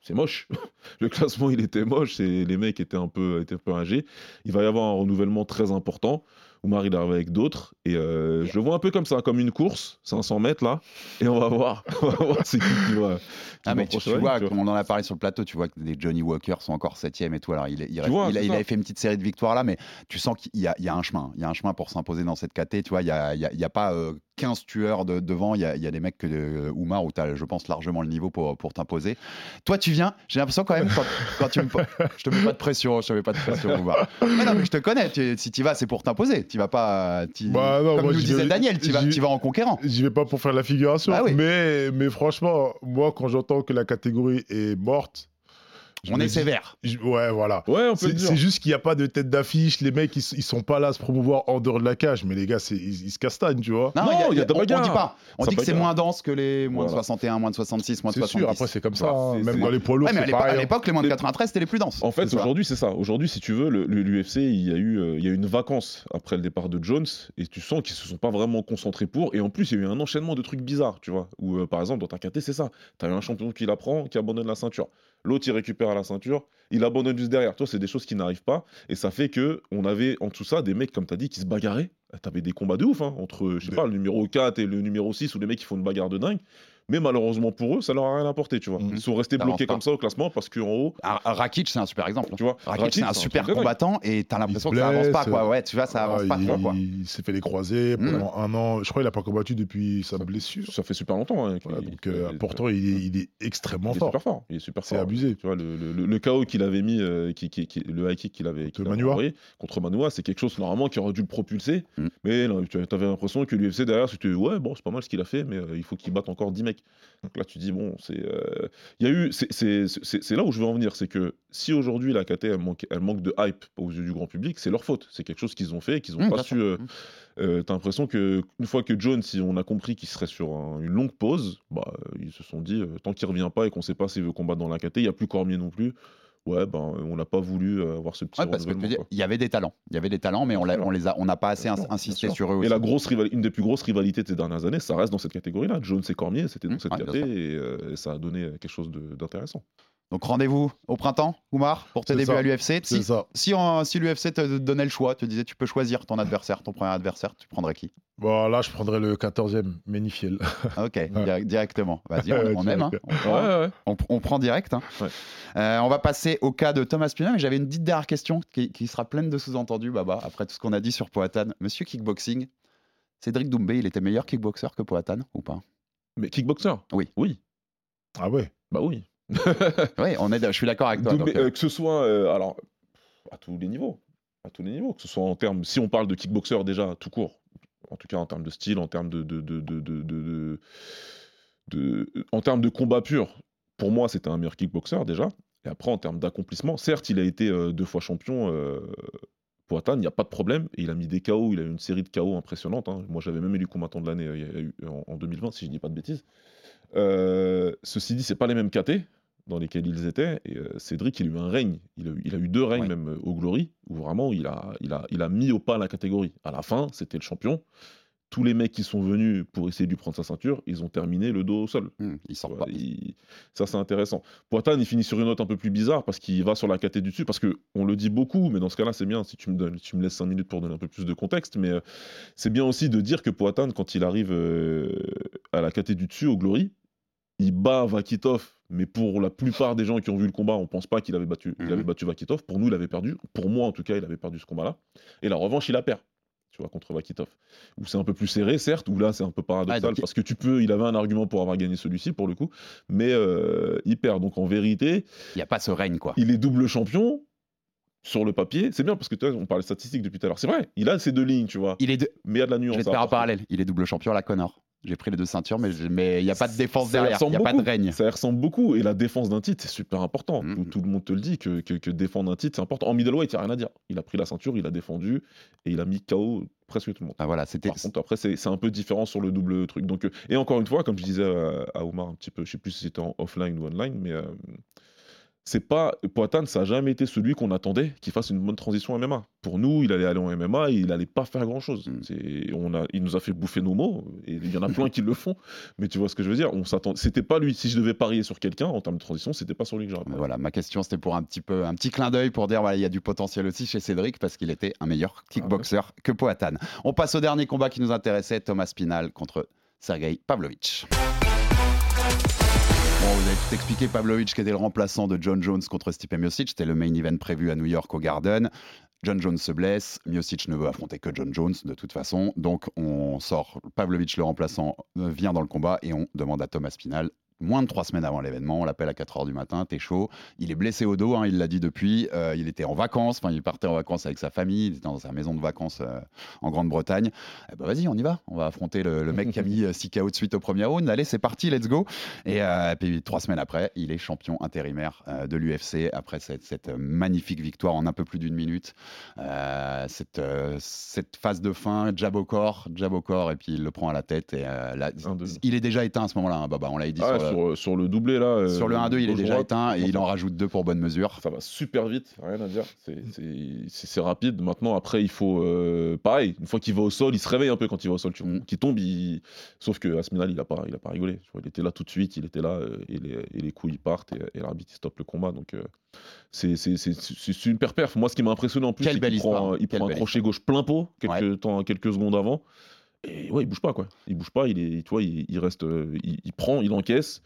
c'est moche. Le classement, il était moche. Et les mecs étaient un peu, étaient un peu âgés. Il va y avoir un renouvellement très important. Oumar, il arrive avec d'autres. Et euh, je le vois un peu comme ça, comme une course, 500 mètres là. Et on va voir. on va voir c'est qui qui va. qui Ah, mais tu, vois, comme on en a parlé sur le plateau, tu vois que les Johnny Walker sont encore septième et tout. Alors, il, il, reste- vois, il a- c'est il ça. avait fait une petite série de victoires là, mais tu sens qu'il y a, il y a un chemin. Il y a un chemin pour s'imposer dans cette KT. Tu vois, il n'y a pas euh, 15 tueurs de- devant. Il y a, il y a des mecs que euh, Oumar où tu as, je pense, largement le niveau pour, pour t'imposer. Toi, tu viens, j'ai l'impression quand même, quand, quand tu me. Je te mets pas de pression, je te mets pas de pression, Oumar. Mais non, mais je te connais. tu- si tu vas, c'est pour t'imposer. Tu vas pas. Bah non, comme moi, nous disait vais- Daniel, tu vas, vas en conquérant. J'y vais pas pour faire la figuration, Ah oui. mais, mais franchement, moi, quand j'entends que la catégorie est morte, On est sévère. ouais, voilà. Ouais, on peut le C'est dire. c'est juste qu'il n'y a pas de tête d'affiche. Les mecs, ils, ils sont pas là à se promouvoir en dehors de la cage. Mais les gars, ils, ils se castagnent, tu vois. Non, Non, y a, y a on, on dit pas. On Ça dit que c'est moins dense que les moins de Voilà. 61, moins de 66, moins de C'est 70. sûr, après, c'est comme ça. Hein. Même dans les poids lourds, Ouais, mais à l'époque, à hein. l'époque, les moins de Les- 93, c'était les plus denses. En fait, aujourd'hui, c'est ça. Aujourd'hui, si tu veux, l'UFC, il y a eu, euh, il y a eu une vacance après le départ de Jones, et tu sens qu'ils se sont pas vraiment concentrés pour. Et en plus, il y a eu un enchaînement de trucs bizarres, tu vois. Où, euh, par exemple, dans ta KT, c'est ça. Tu as eu un champion qui la prend, qui abandonne la ceinture. L'autre, il récupère la ceinture, il abandonne juste derrière. Toi, c'est des choses qui n'arrivent pas, et ça fait que on avait en tout ça des mecs, comme tu as dit, qui se bagarraient. T'avais des combats de ouf, hein, entre, je sais pas, le numéro 4 et le numéro 6, où les mecs qui font une bagarre de dingue. Mais malheureusement pour eux, ça leur a rien apporté, tu vois. Mhm. Ils sont restés Ça bloqués avance pas. comme ça au classement parce qu'en haut, Ah, Rakic, c'est un super exemple. tu vois, Rakic, c'est un un super combattant et t'as l'impression que ça avance pas, quoi. Ouais, tu vois, ça avance Ah, pas il, quoi. il s'est fait les croisés Mm. pendant un an. Je crois qu'il a pas combattu depuis sa blessure. Ça fait super longtemps. hein, Voilà, donc, euh, pourtant, il est, il est extrêmement il est fort. super fort. Il est super C'est abusé. Tu vois, le, le, le- KO qu'il avait mis, euh, qui, qui- qui- le high kick qu'il avait, Manua. envoyé contre Manoa, c'est quelque chose normalement qui aurait dû le propulser. Mm. Mais tu avais l'impression que l'UFC derrière, c'était ouais, bon, c'est pas mal ce qu'il a fait, mais euh, il faut qu'il batte encore 10 mecs. Donc là, tu dis, bon, c'est. euh, Il y a eu. c'est- là où je veux en venir. C'est que si aujourd'hui la KT, elle manque, elle manque de hype aux yeux du grand public, c'est leur faute. C'est quelque chose qu'ils ont fait et qu'ils n'ont Mm, pas su. euh, euh, T'as l'impression que une fois que Jones, si on a compris qu'il serait sur un- une longue pause, bah, ils se sont dit tant qu'il revient pas et qu'on sait pas s'il veut combattre dans la KT, il y a plus Cormier non plus. Ouais, ben on n'a pas voulu euh, avoir ce petit Ouais, parce que il y avait des talents. Il y avait des talents, mais on, on les a, on n'a pas assez ins- insisté Bien sur eux Et aussi. la grosse une des plus grosses rivalités de ces dernières années, ça reste dans cette catégorie-là. Jones et Cormier, c'était dans Mmh, cette sûr. et, euh, et ça a donné quelque chose d'intéressant. Donc rendez-vous au printemps, Oumar, pour tes débuts ça. à l'UFC. Si, ça. si, si l'UFC te donnait le choix, te disais tu peux choisir ton adversaire, ton premier adversaire, tu prendrais qui? Bon, là, je prendrais le 14e, Ménifiel. Ok, dir- directement. Vas-y, on, on aime. hein. On, prend, ouais. on- on prend direct. hein. Ouais. Euh, on va passer au cas de Thomas Pina, j'avais une petite dernière question qui, qui sera pleine de sous-entendus, Baba, après tout ce qu'on a dit sur Poatan. Monsieur Kickboxing, Cédric Doumbé, il était meilleur kickboxer que Poatan ou pas? Mais kickboxer Oui. Oui. Ah ouais Bah oui. Oui, on est, je suis d'accord avec toi. Donc, euh, euh, que ce soit euh, alors à tous les niveaux, à tous les niveaux, que ce soit en termes, si on parle de kickboxer déjà tout court, en tout cas en termes de style, en termes de, de, de, de, de- en termes de combat pur, pour moi c'était un meilleur kickboxer déjà. Et après en termes d'accomplissement, certes il a été euh, deux fois champion. Poatan, il n'y a pas de problème. Et il a mis des KO, il a eu une série de KO impressionnante. hein. Moi, j'avais même élu combattant de l'année en, en 2020, si je dis pas de bêtises. Euh, ceci dit, c'est pas les mêmes KT dans lesquels ils étaient. Et euh, Cédric, il a eu un règne. Il a eu, il a eu deux règnes Ouais. même euh, au Glory, où vraiment il a, il, a, il a mis au pas la catégorie. À la fin, c'était le champion. Tous les mecs qui sont venus pour essayer de lui prendre sa ceinture, ils ont terminé le dos au sol. il sort Ouais, pas. il- Ça, c'est intéressant. Poitane, il finit sur une note un peu plus bizarre parce qu'il va sur la KT du dessus. Parce que on le dit beaucoup, mais dans ce cas-là, c'est bien si tu me, donnes, tu me laisses 5 minutes pour donner un peu plus de contexte. Mais euh, c'est bien aussi de dire que Poitane, quand il arrive à la KT du dessus, au Glory, il bat Vakitov. Mais pour la plupart des gens qui ont vu le combat, on pense pas qu'il avait battu, il Mhm. avait battu Vakitov. Pour nous, il avait perdu. Pour moi, en tout cas, il avait perdu ce combat-là. Et la revanche, il la perd. Tu vois, contre Vakitov. Où c'est un peu plus serré, certes, où là, c'est un peu paradoxal. Ah, donc parce que tu peux, il avait un argument pour avoir gagné celui-ci, pour le coup. Mais euh, il perd. Donc en vérité, Il n'y a pas ce règne, quoi. il est double champion sur le papier. C'est bien parce que tu vois, on parlait statistiques depuis tout à l'heure. C'est vrai, il a ces deux lignes, tu vois. Il est de- Mais il y a de la Je nuance. vais te faire un parallèle. Il est double champion à la Connor. J'ai pris les deux ceintures, mais je- mais il n'y a pas de défense Ça derrière. Il n'y a pas de beaucoup. règne. Ça ressemble beaucoup. Et la défense d'un titre, c'est super important. Mhm. Tout, tout le monde te le dit que, que, que défendre un titre, c'est important. En middleweight, il n'y a rien à dire. Il a pris la ceinture, il a défendu et il a mis KO presque tout le monde. Ah, voilà, c'était. Par contre, après, c'est un peu différent sur le double truc. Donc, euh, et encore une fois, comme je disais à, à Omar un petit peu, je sais plus si c'était en offline ou online, mais euh, c'est pas Poatan, ça a jamais été celui qu'on attendait qu'il fasse une bonne transition MMA. Pour nous, il allait aller en MMA, et il allait pas faire grand chose. Mm. On a, il nous a fait bouffer nos mots, et il y en a plein qui le font. Mais tu vois ce que je veux dire On s'attend, c'était pas lui. Si je devais parier sur quelqu'un en termes de transition, c'était pas sur lui que j'aurais. Voilà, ma question c'était pour un petit peu un petit clin d'œil pour dire voilà, il y a du potentiel aussi chez Cédric parce qu'il était un meilleur kickboxer que Poatan. On passe au dernier combat qui nous intéressait, Thomas Spinal contre Sergei Pavlovich. Vous avez tout expliqué, Pavlovich qui était le remplaçant de John Jones contre Stipe Miocic, c'était le main event prévu à New York au Garden. John Jones se blesse, Miocic ne veut affronter que John Jones de toute façon, donc on sort Pavlovich le remplaçant euh, vient dans le combat et on demande à Thomas Spinal moins de trois semaines avant l'événement. On l'appelle à 4h du matin, t'es chaud. Il est blessé au dos, hein, il l'a dit depuis. Euh, il était en vacances, enfin, il partait en vacances avec sa famille, il était dans sa maison de vacances euh, en Grande-Bretagne. Eh ben, vas-y, on y va. On va affronter le, le mec qui a mis 6 KO de suite au premier round. Allez, c'est parti, let's go. Et, euh, et puis, trois semaines après, il est champion intérimaire euh, de l'UFC après cette, cette magnifique victoire en un peu plus d'une minute. Euh, cette, euh, cette phase de fin, jab au corps, jab au corps, et puis il le prend à la tête. Et, euh, là, Un, deux. il est déjà éteint à ce moment-là, hein, Baba. On l'avait dit Ah, sur, sur, sur le doublé là. euh, sur le 1-2, il est déjà éteint et il en rajoute deux pour bonne mesure. Ça va super vite, rien à dire. C'est- rapide. Maintenant, après, il faut. euh, pareil, une fois qu'il va au sol, il se réveille un peu quand il va au sol. Tu. Mm. Qu'il tombe, il... sauf que Asminal, il a pas, il a pas rigolé. Tu vois, il était là tout de suite, il était là euh, et, les, et les coups ils partent et, et l'arbitre il stoppe le combat. Donc euh, c'est super perf. Moi, ce qui m'a impressionné en plus, c'est qu'il prend, il prend un crochet gauche plein pot quelques, temps, quelques secondes avant. Et ouais, il bouge pas quoi. Il bouge pas. Il est, tu vois, il, reste, euh, il prend, il encaisse.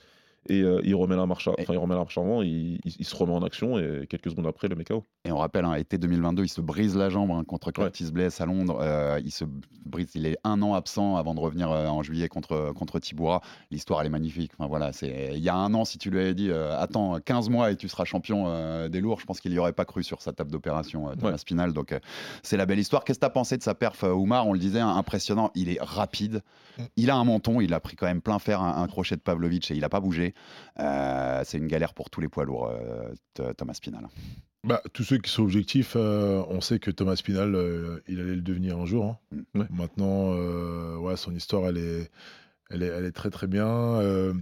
Et euh, il remet la marche, à- enfin il remet la marche avant, il, il- il se remet en action et quelques secondes après le mec KO. Et on rappelle, hein, été 2022, il se brise la jambe hein, contre Curtis Bless à Londres. Euh, il se brise, il est un an absent avant de revenir euh, en juillet contre, contre Tiboura. L'histoire, elle est magnifique. Enfin, voilà, c'est, il y a un an, si tu lui avais dit, euh, attends, 15 mois et tu seras champion euh, des lourds, je pense qu'il n'y aurait pas cru sur sa table d'opération, euh, Thomas Ouais. Spinal. Donc, euh, c'est la belle histoire. Qu'est-ce que tu as pensé de sa perf, Oumar? On le disait, hein, impressionnant. Il est rapide. Il a un menton. Il a pris quand même plein fer un, un crochet de Pavlovich et il n'a pas bougé. Euh, c'est une galère pour tous les poids lourds, euh, Th- Thomas Spinal. Bah, tous ceux qui sont objectifs, euh, on sait que Thomas Spinal, euh, il allait le devenir un jour. hein. Mm. Ouais. Maintenant, euh, ouais, son histoire, elle est, elle est, elle est très très bien. Euh,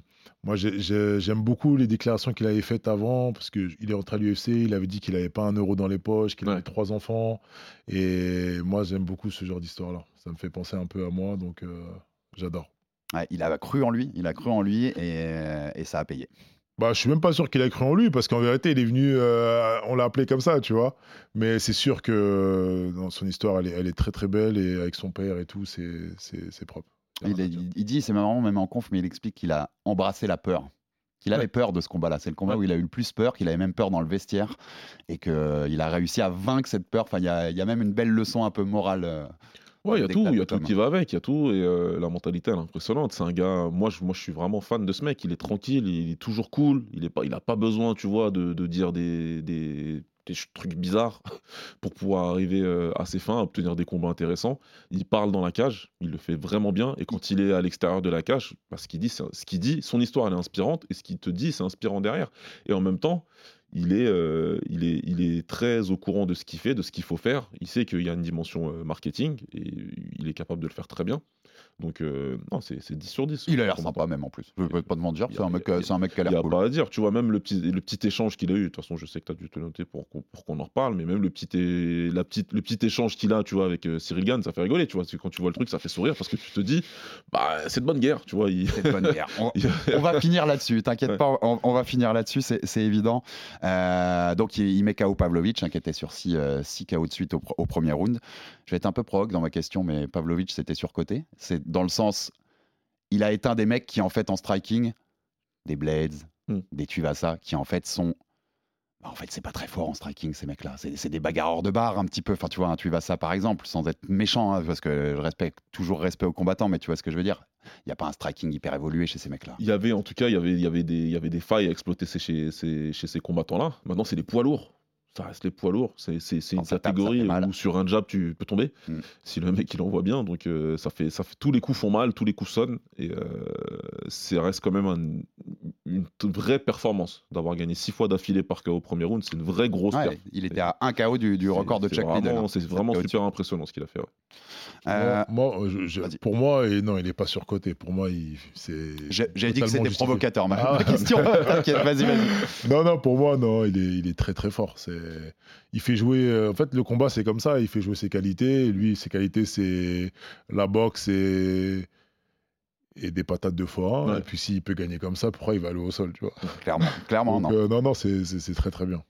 moi, j'ai- j'ai- j'aime beaucoup les déclarations qu'il avait faites avant, parce qu'il est rentré à l'UFC, il avait dit qu'il n'avait pas un euro dans les poches, qu'il Ouais. avait trois enfants. Et moi, j'aime beaucoup ce genre d'histoire-là. Ça me fait penser un peu à moi, donc euh, j'adore. Ouais, il a cru en lui, il a cru en lui et, et ça a payé. Bah, je suis même pas sûr qu'il a cru en lui, parce qu'en vérité, il est venu, euh, on l'a appelé comme ça, tu vois. Mais c'est sûr que euh, dans son histoire, elle est, elle est très très belle, et avec son père et tout, c'est propre. Il, est- dit, c'est marrant, même en conf, mais il explique qu'il a embrassé la peur. Qu'il avait Ouais. peur de ce combat-là. C'est le combat Ouais. où il a eu le plus peur, qu'il avait même peur dans le vestiaire et qu'il a réussi à vaincre cette peur. Enfin, il y y a même une belle leçon un peu morale. euh, Ouais, il y a tout, il y a tout qui va avec, il y a tout, et euh, la mentalité elle est impressionnante. C'est un gars, moi je, moi je suis vraiment fan de ce mec, il est tranquille, il est toujours cool, il est pas, il a pas besoin, tu vois, de, de dire des, des, trucs bizarres pour pouvoir arriver euh, à ses fins, à obtenir des combats intéressants. Il parle dans la cage, il le fait vraiment bien, et quand il est à l'extérieur de la cage, bah, ce qu'il dit, c'est- ce qu'il dit, son histoire elle est inspirante, et ce qu'il te dit, c'est inspirant derrière. Et en même temps, il est, euh, il, est, il est très au courant de ce qu'il fait, de ce qu'il faut faire. Il sait qu'il y a une dimension euh, marketing et il est capable de le faire très bien. Donc, euh, non, c'est c'est 10 sur 10. Il a l'air sympa même en plus. Je peux pas te mentir, c'est a- un, mec, y a- c'est un mec qui a Il n'y l'air a cool. pas à dire, tu vois, même le petit, le petit échange qu'il a eu, de toute façon, je sais que tu as dû te noter pour, qu'on- pour qu'on en reparle, mais même le petit, é- la petite, le petit échange qu'il a, tu vois, avec euh, Cyril Gann, ça fait rigoler, tu vois, parce que quand tu vois le truc, ça fait sourire, parce que tu te dis, bah, c'est de bonne guerre, tu vois. il- C'est de bonne guerre. On, on va finir là-dessus, t'inquiète Ouais. pas, on, on va finir là-dessus, c'est évident. Euh, donc il, il met KO Pavlovich, hein, qui était sur 6 KO de suite au premier round. Je vais être un peu prog dans ma question, mais Pavlovich c'était surcoté. C'est dans le sens, il a éteint des mecs qui en fait en striking, des Blades, Hmm. des Tuivasa, qui en fait sont... bah, En fait, c'est pas très fort en striking, ces mecs-là. C'est des bagarreurs de bar, un petit peu. Enfin, tu vois, un Tuivasa, par exemple, sans être méchant, hein, parce que je respecte toujours respect aux combattants, mais tu vois ce que je veux dire Il n'y a pas un striking hyper évolué chez ces mecs-là. Il y avait, en tout cas, il y avait, il y avait, des, il y avait des failles à exploiter chez, chez, ces combattants-là. Maintenant, c'est les poids lourds. Ça reste les poids lourds. C'est c'est- c'est Quand une catégorie où sur un jab, tu peux tomber. Mm. Si le mec, il envoie bien. Donc, euh, ça fait, ça fait, tous les coups font mal, tous les coups sonnent. Et euh, ça reste quand même un- une vraie performance. D'avoir gagné six fois d'affilée par KO au premier round, c'est une vraie grosse Ouais, il était à un KO du, du C'est- record de Chuck Liddell. hein. C'est vraiment super impressionnant ce qu'il a fait. ouais. Euh, Moi, moi, je- je- vas-y. pour moi, et non, il n'est pas surcoté. Pour moi, il, c'est. j'ai j'ai dit que c'était justifié. provocateur, ma, Ah ma question. T'inquiète, vas-y, vas-y. Non, non, pour moi, non, il est, il est très très fort. C'est, il fait jouer. euh, en fait, le combat, c'est comme ça. Il fait jouer ses qualités. Lui, ses qualités, c'est la boxe et et des patates de forain. Ouais. Et puis, s'il peut gagner comme ça, pourquoi il va aller au sol, tu vois? Clairement, clairement, Donc, non. euh, non, non, c'est, c'est- c'est très très bien.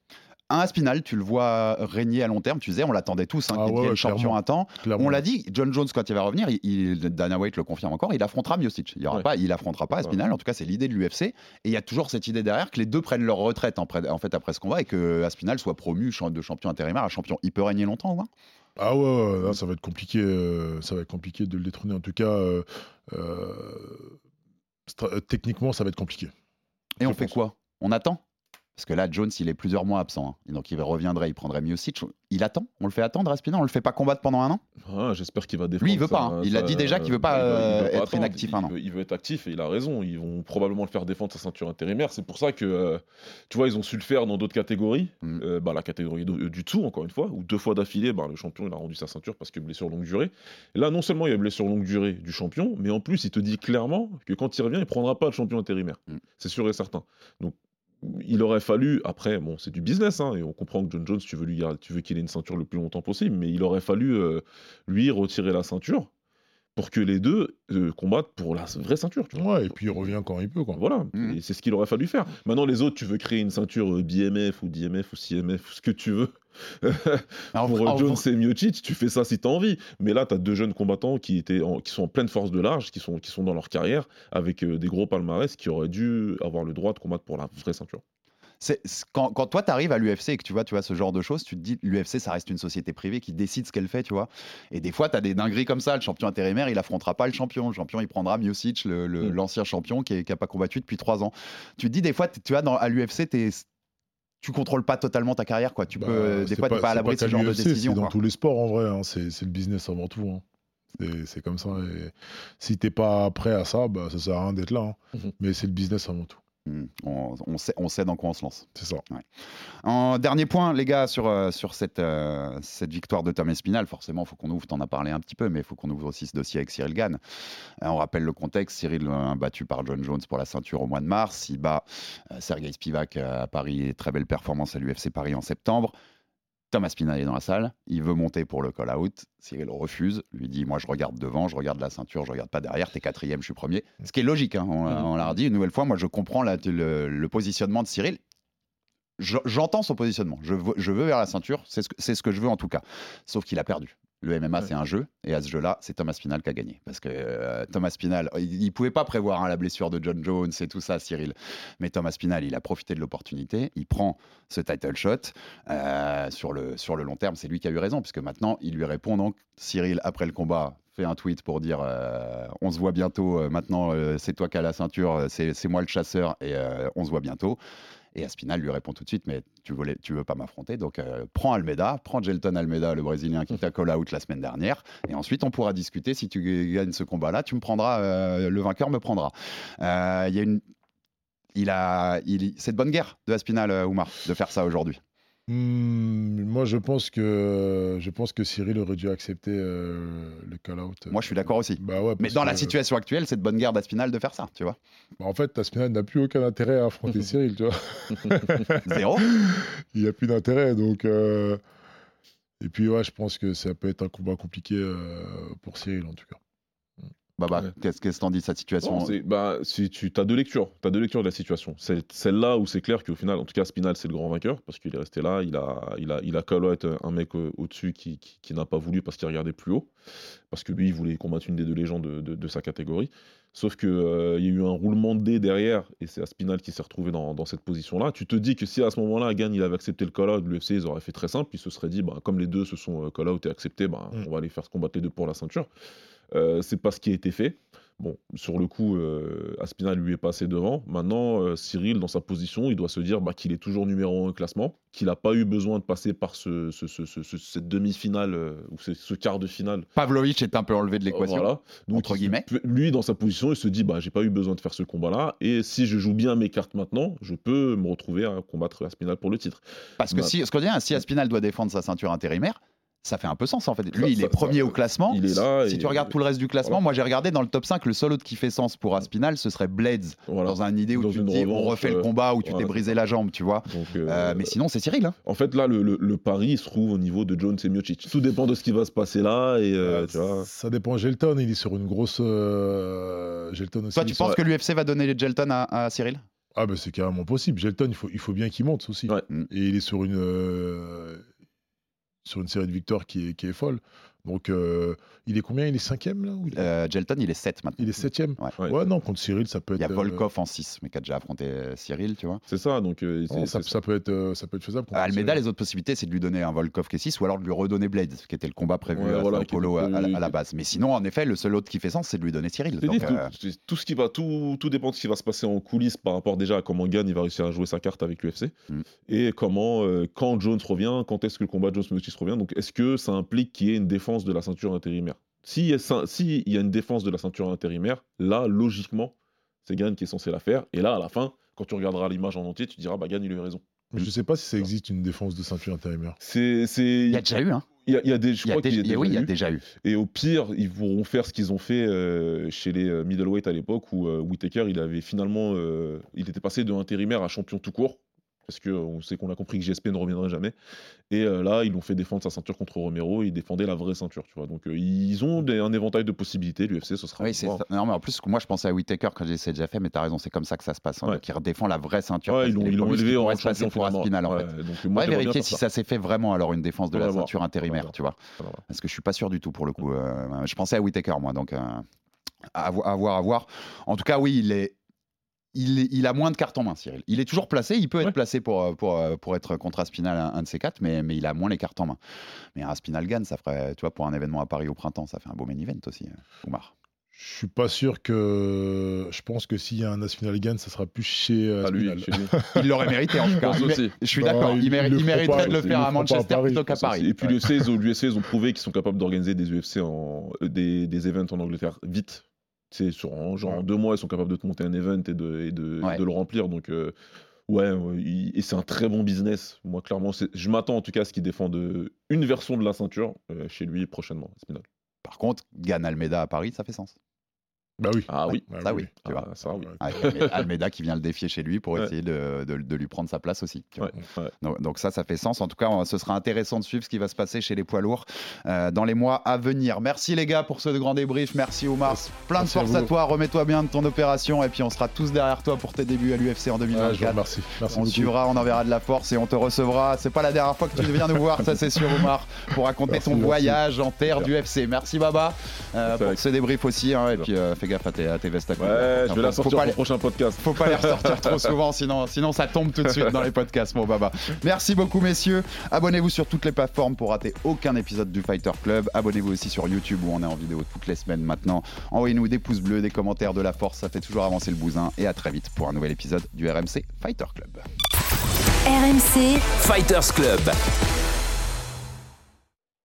Un Aspinal, tu le vois régner à long terme. Tu disais, on l'attendait tous, hein, Ah qu'il ouais, champion un temps. Clairement. On l'a dit, John Jones, quand il va revenir, il, il- Dana White le confirme encore, il affrontera Miocic. Il y aura Ouais. pas, il affrontera pas Aspinal. En tout cas, c'est l'idée de l'UFC. Et il y a toujours cette idée derrière que les deux prennent leur retraite en, fait après ce combat et que Aspinal soit promu de champion intérimaire à champion. Il peut régner longtemps, ou moins Ah ouais, là, ça va être compliqué. euh, ça va être compliqué de le détrôner. En tout cas, euh, euh, techniquement, ça va être compliqué. Et on fait quoi? On attend? Parce que là, Jones, il est plusieurs mois absent. hein. Et donc, il reviendrait, il prendrait Miocic. Il attend? On le fait attendre, Aspinal On le fait pas combattre pendant un an? Ah, J'espère qu'il va défendre. Lui, il veut pas, hein. Il a dit déjà qu'il veut pas, il euh, pas être attendre. inactif un il an. veut, il veut être actif et il a raison. Ils vont probablement le faire défendre sa ceinture intérimaire. C'est pour ça que, euh, tu vois, ils ont su le faire dans d'autres catégories. Mm. Euh, bah, la catégorie de- du dessous, encore une fois, où deux fois d'affilée, bah, le champion il a rendu sa ceinture parce que blessure longue durée. Et là, non seulement il y a blessure longue durée du champion, mais en plus, il te dit clairement que quand il revient, il prendra pas le champion intérimaire. Mm. C'est sûr et certain. Donc, il aurait fallu, après, bon, c'est du business, hein, et on comprend que John Jones, tu veux, lui, tu veux qu'il ait une ceinture le plus longtemps possible, mais il aurait fallu, euh, lui, retirer la ceinture pour que les deux euh, combattent pour la vraie ceinture. Tu vois. Ouais, et puis il revient quand il peut. Quoi. Voilà, et c'est ce qu'il aurait fallu faire. Maintenant, les autres, tu veux créer une ceinture euh, BMF ou DMF ou CMF, ce que tu veux. Alors, pour en- euh, Jones et Miocic, tu fais ça si tu as envie. Mais là, tu as deux jeunes combattants qui, étaient en- qui sont en pleine force de large, qui sont, qui sont dans leur carrière, avec euh, des gros palmarès, qui auraient dû avoir le droit de combattre pour la vraie ceinture. C'est- quand, quand toi, tu arrives à l'UFC et que tu vois, tu vois ce genre de choses, tu te dis l'UFC, ça reste une société privée qui décide ce qu'elle fait, tu vois. Et des fois, tu as des dingueries comme ça. Le champion intérimaire, il affrontera pas le champion. Le champion, il prendra Miocic, Mm. l'ancien champion qui n'a pas combattu depuis trois ans. Tu te dis, des fois, tu vois, dans, à l'UFC, t'es- tu contrôles pas totalement ta carrière, quoi. Tu Bah, peux, des c'est fois, tu pas à l'abri de ce genre de décision. C'est dans tous les sports en vrai. hein. C'est le business avant tout. hein. C'est- comme ça. Et si t'es pas prêt à ça, bah, ça sert à rien d'être là. hein. Mhm. Mais c'est le business avant tout. Mm. On, on sait, on sait dans quoi on se lance. C'est ça. En dernier point, les gars, sur, euh, sur cette, euh, cette victoire de Tom Espinal, forcément, il faut qu'on ouvre, t'en as parlé un petit peu, mais il faut qu'on ouvre aussi ce dossier avec Cyril Gann. Euh, on rappelle le contexte, Cyril battu par John Jones pour la ceinture au mois de mars, il bat Sergei Spivak à Paris, très belle performance à l'UFC Paris en septembre. Tom Aspinall est dans la salle, il veut monter pour le call-out. Cyril refuse, lui dit Moi, je regarde devant, je regarde la ceinture, je regarde pas derrière, t'es quatrième, je suis premier. Ce qui est logique, hein, on, l'a- redit une nouvelle fois. Moi, je comprends le, positionnement de Cyril. Je- J'entends son positionnement. Je veux, vers la ceinture, c'est ce que je veux en tout cas. Sauf qu'il a perdu. Le MMA, Ouais. c'est un jeu, et à ce jeu-là, c'est Thomas Spinal qui a gagné. Parce que euh, Thomas Spinal, il ne pouvait pas prévoir hein, la blessure de John Jones et tout ça, Cyril. Mais Thomas Spinal, il a profité de l'opportunité, il prend ce title shot. euh, sur, le, sur le long terme, c'est lui qui a eu raison, puisque maintenant, il lui répond donc, Cyril, après le combat, fait un tweet pour dire euh, on se voit bientôt, euh, maintenant euh, c'est toi qui as la ceinture, c'est c'est moi le chasseur, et on se voit bientôt. Et Aspinal lui répond tout de suite, mais tu voulais, tu veux pas m'affronter, donc euh, prends Almeida, prends Gelton Almeida, le Brésilien qui t'a call out la semaine dernière, et ensuite on pourra discuter. Si tu gagnes ce combat-là, tu me prendras, euh, le vainqueur me prendra. Euh, Il y a une, il a, il, c'est de bonne guerre de Aspinal, Oumar, de faire ça aujourd'hui. Hmm, moi, je pense que je pense que Cyril aurait dû accepter euh, le call-out. Moi, je suis d'accord aussi. Bah ouais, Mais dans la situation actuelle, c'est de bonne guerre d'Aspinal de faire ça, tu vois. bah, en fait, Aspinall n'a plus aucun intérêt à affronter Cyril, tu vois. Zéro. Il n'y a plus d'intérêt, donc. euh, Et puis, ouais, je pense que ça peut être un combat compliqué euh, pour Cyril, en tout cas. Baba, Ouais. qu'est-ce qu'est-ce que t'en dis de cette situation Non, c'est- bah, si tu as deux lectures, tu as deux lectures de la situation. C'est celle-là où c'est clair qu'au final, en tout cas, Spinal, c'est le grand vainqueur parce qu'il est resté là, il a, il a, il a call out un mec euh, au-dessus qui, qui, qui n'a pas voulu parce qu'il regardait plus haut, parce que lui, il voulait combattre une des deux légendes de, de- de sa catégorie. Sauf qu'il il y a eu un roulement de dés derrière et c'est Aspinal qui s'est retrouvé dans, dans cette position-là. Tu te dis que si à ce moment-là, Gann il avait accepté le call-out de l'UFC, ils auraient fait très simple, ils se seraient dit, bah, comme les deux se sont euh, call-out et acceptés, bah, Mm. on va aller faire se combattre les deux pour la ceinture. Euh, c'est pas ce qui a été fait. Bon, sur le coup, euh, Aspinal lui est passé devant. Maintenant, euh, Cyril, dans sa position, il doit se dire bah, qu'il est toujours numéro 1 au classement, qu'il n'a pas eu besoin de passer par ce, ce- ce- ce- ce- cette demi-finale euh, ou ce, quart de finale. Pavlovic est un peu enlevé de l'équation. Voilà. Donc, entre guillemets. lui, dans sa position, il se dit bah, j'ai pas eu besoin de faire ce combat-là. Et si je joue bien mes cartes maintenant, je peux me retrouver à combattre Aspinal pour le titre. Parce que Bah, si, ce qu'on dit, hein, si Aspinal doit défendre sa ceinture intérimaire, ça fait un peu sens en fait. Lui, Ça- il est ça- premier ça- au classement. il est là Si et- tu regardes tout le reste du classement, Voilà. moi j'ai regardé dans le top 5, le seul autre qui fait sens pour Aspinal, ce serait Blades. Voilà. Dans une idée où Dans tu te dis, on refait le euh, combat, où tu voilà, t'es brisé la jambe, tu vois. Donc, euh, Euh, mais sinon, c'est Cyril. hein. En fait, là, le, le- le pari il se trouve au niveau de Jones et Miocic. Tout dépend de ce qui va se passer là. Et tu vois. Ça dépend. Gelton, il est sur une grosse. euh, Gelton aussi. Toi, tu sur- penses que l'UFC va donner les Gelton à, à Cyril? Ah, bah c'est carrément possible. Gelton, il faut, il faut bien qu'il monte aussi. Ouais. Et il est sur une, euh, sur une série de victoires qui est, folle. Donc, euh, il est combien? Il est cinquième là ou il, est- euh, Gelton, il est 7 maintenant. il est septième? Ouais. Ouais. Ouais, non, contre Cyril, ça peut être. Il y a euh, Volkov en 6, mais qui a déjà affronté euh, Cyril, tu vois. C'est ça. Donc, euh, non, ça, peut être, euh, ça peut être faisable. Almeida, les autres possibilités, c'est de lui donner un Volkov qui est 6 ou alors de lui redonner Blade, qui était le combat prévu Ouais, à voilà, Paulo à, à la- à la prévu. base. Mais sinon, en effet, le seul autre qui fait sens, c'est de lui donner Cyril. Donc, tout, euh, tout ce qui va, tout, tout dépend de ce qui va se passer en coulisses par rapport déjà à comment Gann il va réussir à jouer sa carte avec l'UFC Mm. et comment, euh, quand Jones revient, quand est-ce que le combat Jones Miocic revient. Donc, est-ce que ça implique qu'il y ait une défense de la ceinture intérimaire S'il y, a y a une défense de la ceinture intérimaire, là, logiquement, c'est Gann qui est censé la faire. Et là, à la fin, quand tu regarderas l'image en entier, tu diras, bah, Gann, il a eu raison. Mais Je sais pas si ça existe une défense de ceinture intérimaire. C'est, c'est... il y a déjà eu, hein. il y a- il y a des, je Il y a crois qu'il y a déjà- déjà oui, il y a déjà eu. Et au pire, ils pourront faire ce qu'ils ont fait euh, chez les euh, middleweight à l'époque où euh, Whittaker, il avait finalement, euh, il était passé de intérimaire à champion tout court. Parce qu'on sait qu'on a compris que GSP ne reviendrait jamais. Et euh, là, ils l'ont fait défendre sa ceinture contre Romero. Ils défendaient la vraie ceinture, tu vois. Donc, euh, ils ont des- un éventail de possibilités. L'UFC, ce sera. Oui, c'est. Non, mais en plus, moi, je pensais à Whitaker quand j'ai essayé déjà fait, mais t'as raison, c'est comme ça que ça se passe. hein. Ouais. Il redéfend la vraie ceinture. Ouais, ils l'ont qui élevé en champion pour. Aspinal, en Ouais, fait. donc, moi, vérifier si ça s'est fait vraiment alors une défense de la ceinture intérimaire, tu vois. Parce que je suis pas sûr du tout pour le coup. Euh, je pensais à Whitaker, moi, donc à voir, à voir. En tout cas, oui, il est. Il, est- il a moins de cartes en main, Cyril. Il est toujours placé, il peut être Ouais. placé pour, euh, pour, euh, pour être contre Aspinal, un, un de ces quatre, mais, mais il a moins les cartes en main. Mais un Aspinal gagne, ça ferait, tu vois, pour un événement à Paris au printemps, ça fait un beau main event aussi, euh, Oumar. Je suis pas sûr que. Je pense que s'il y a un Aspinal Gann, ça sera plus chez euh, lui, Aspinal. chez lui. Il l'aurait mérité en tout cas. aussi. Je suis Bah, d'accord, il- il, méri- mériterait pas, de le faire à Manchester Paris. plutôt qu'à Paris. Et puis l'UFC, ils ont, l'UFC, ils ont prouvé qu'ils sont capables d'organiser des UFC en, des, des events en Angleterre vite. C'est sur en, genre en deux mois, ils sont capables de te monter un event et de, et de, Ouais. de le remplir. Donc euh, ouais, et c'est un très bon business. Moi, clairement, je m'attends en tout cas à ce qu'il défende euh, une version de la ceinture euh, chez lui prochainement. Spinal. Par contre, Gann Almeida à Paris, ça fait sens. Bah oui. Ah oui. Bah ça oui, tu Ah, vois. ça oui. Avec Alme- Almeida qui vient le défier chez lui pour Ouais. essayer de, de- de lui prendre sa place aussi. Ouais, ouais. Donc, donc ça, ça fait sens. En tout cas, on- ce sera intéressant de suivre ce qui va se passer chez les poids lourds euh, dans les mois à venir. Merci les gars pour ce grand débrief. Merci Oumar. Plein de Merci force à, toi. Remets-toi bien de ton opération et puis on sera tous derrière toi pour tes débuts à l'UFC en Ah, je vous 2024. remercie. Merci on suivra, on enverra de la force et on te recevra. C'est pas la dernière fois que tu viens nous voir, ça c'est sûr, Omar, pour raconter Merci, ton merci. voyage en terre du UFC. Merci Baba euh, Merci, pour ce débrief aussi. hein, et puis euh, fais gaffe à tes, à tes vestes à. Ouais, je vais la Faut sortir pas pour les- le prochain podcast. faut pas les ressortir trop souvent, sinon, sinon ça tombe tout de suite dans les podcasts, mon baba. Merci beaucoup, messieurs. Abonnez-vous sur toutes les plateformes pour rater aucun épisode du Fighter Club. Abonnez-vous aussi sur YouTube où on est en vidéo toutes les semaines maintenant. Envoyez-nous des pouces bleus, des commentaires, de la force, ça fait toujours avancer le bousin. Et à très vite pour un nouvel épisode du RMC Fighter Club. RMC, Fighters Club.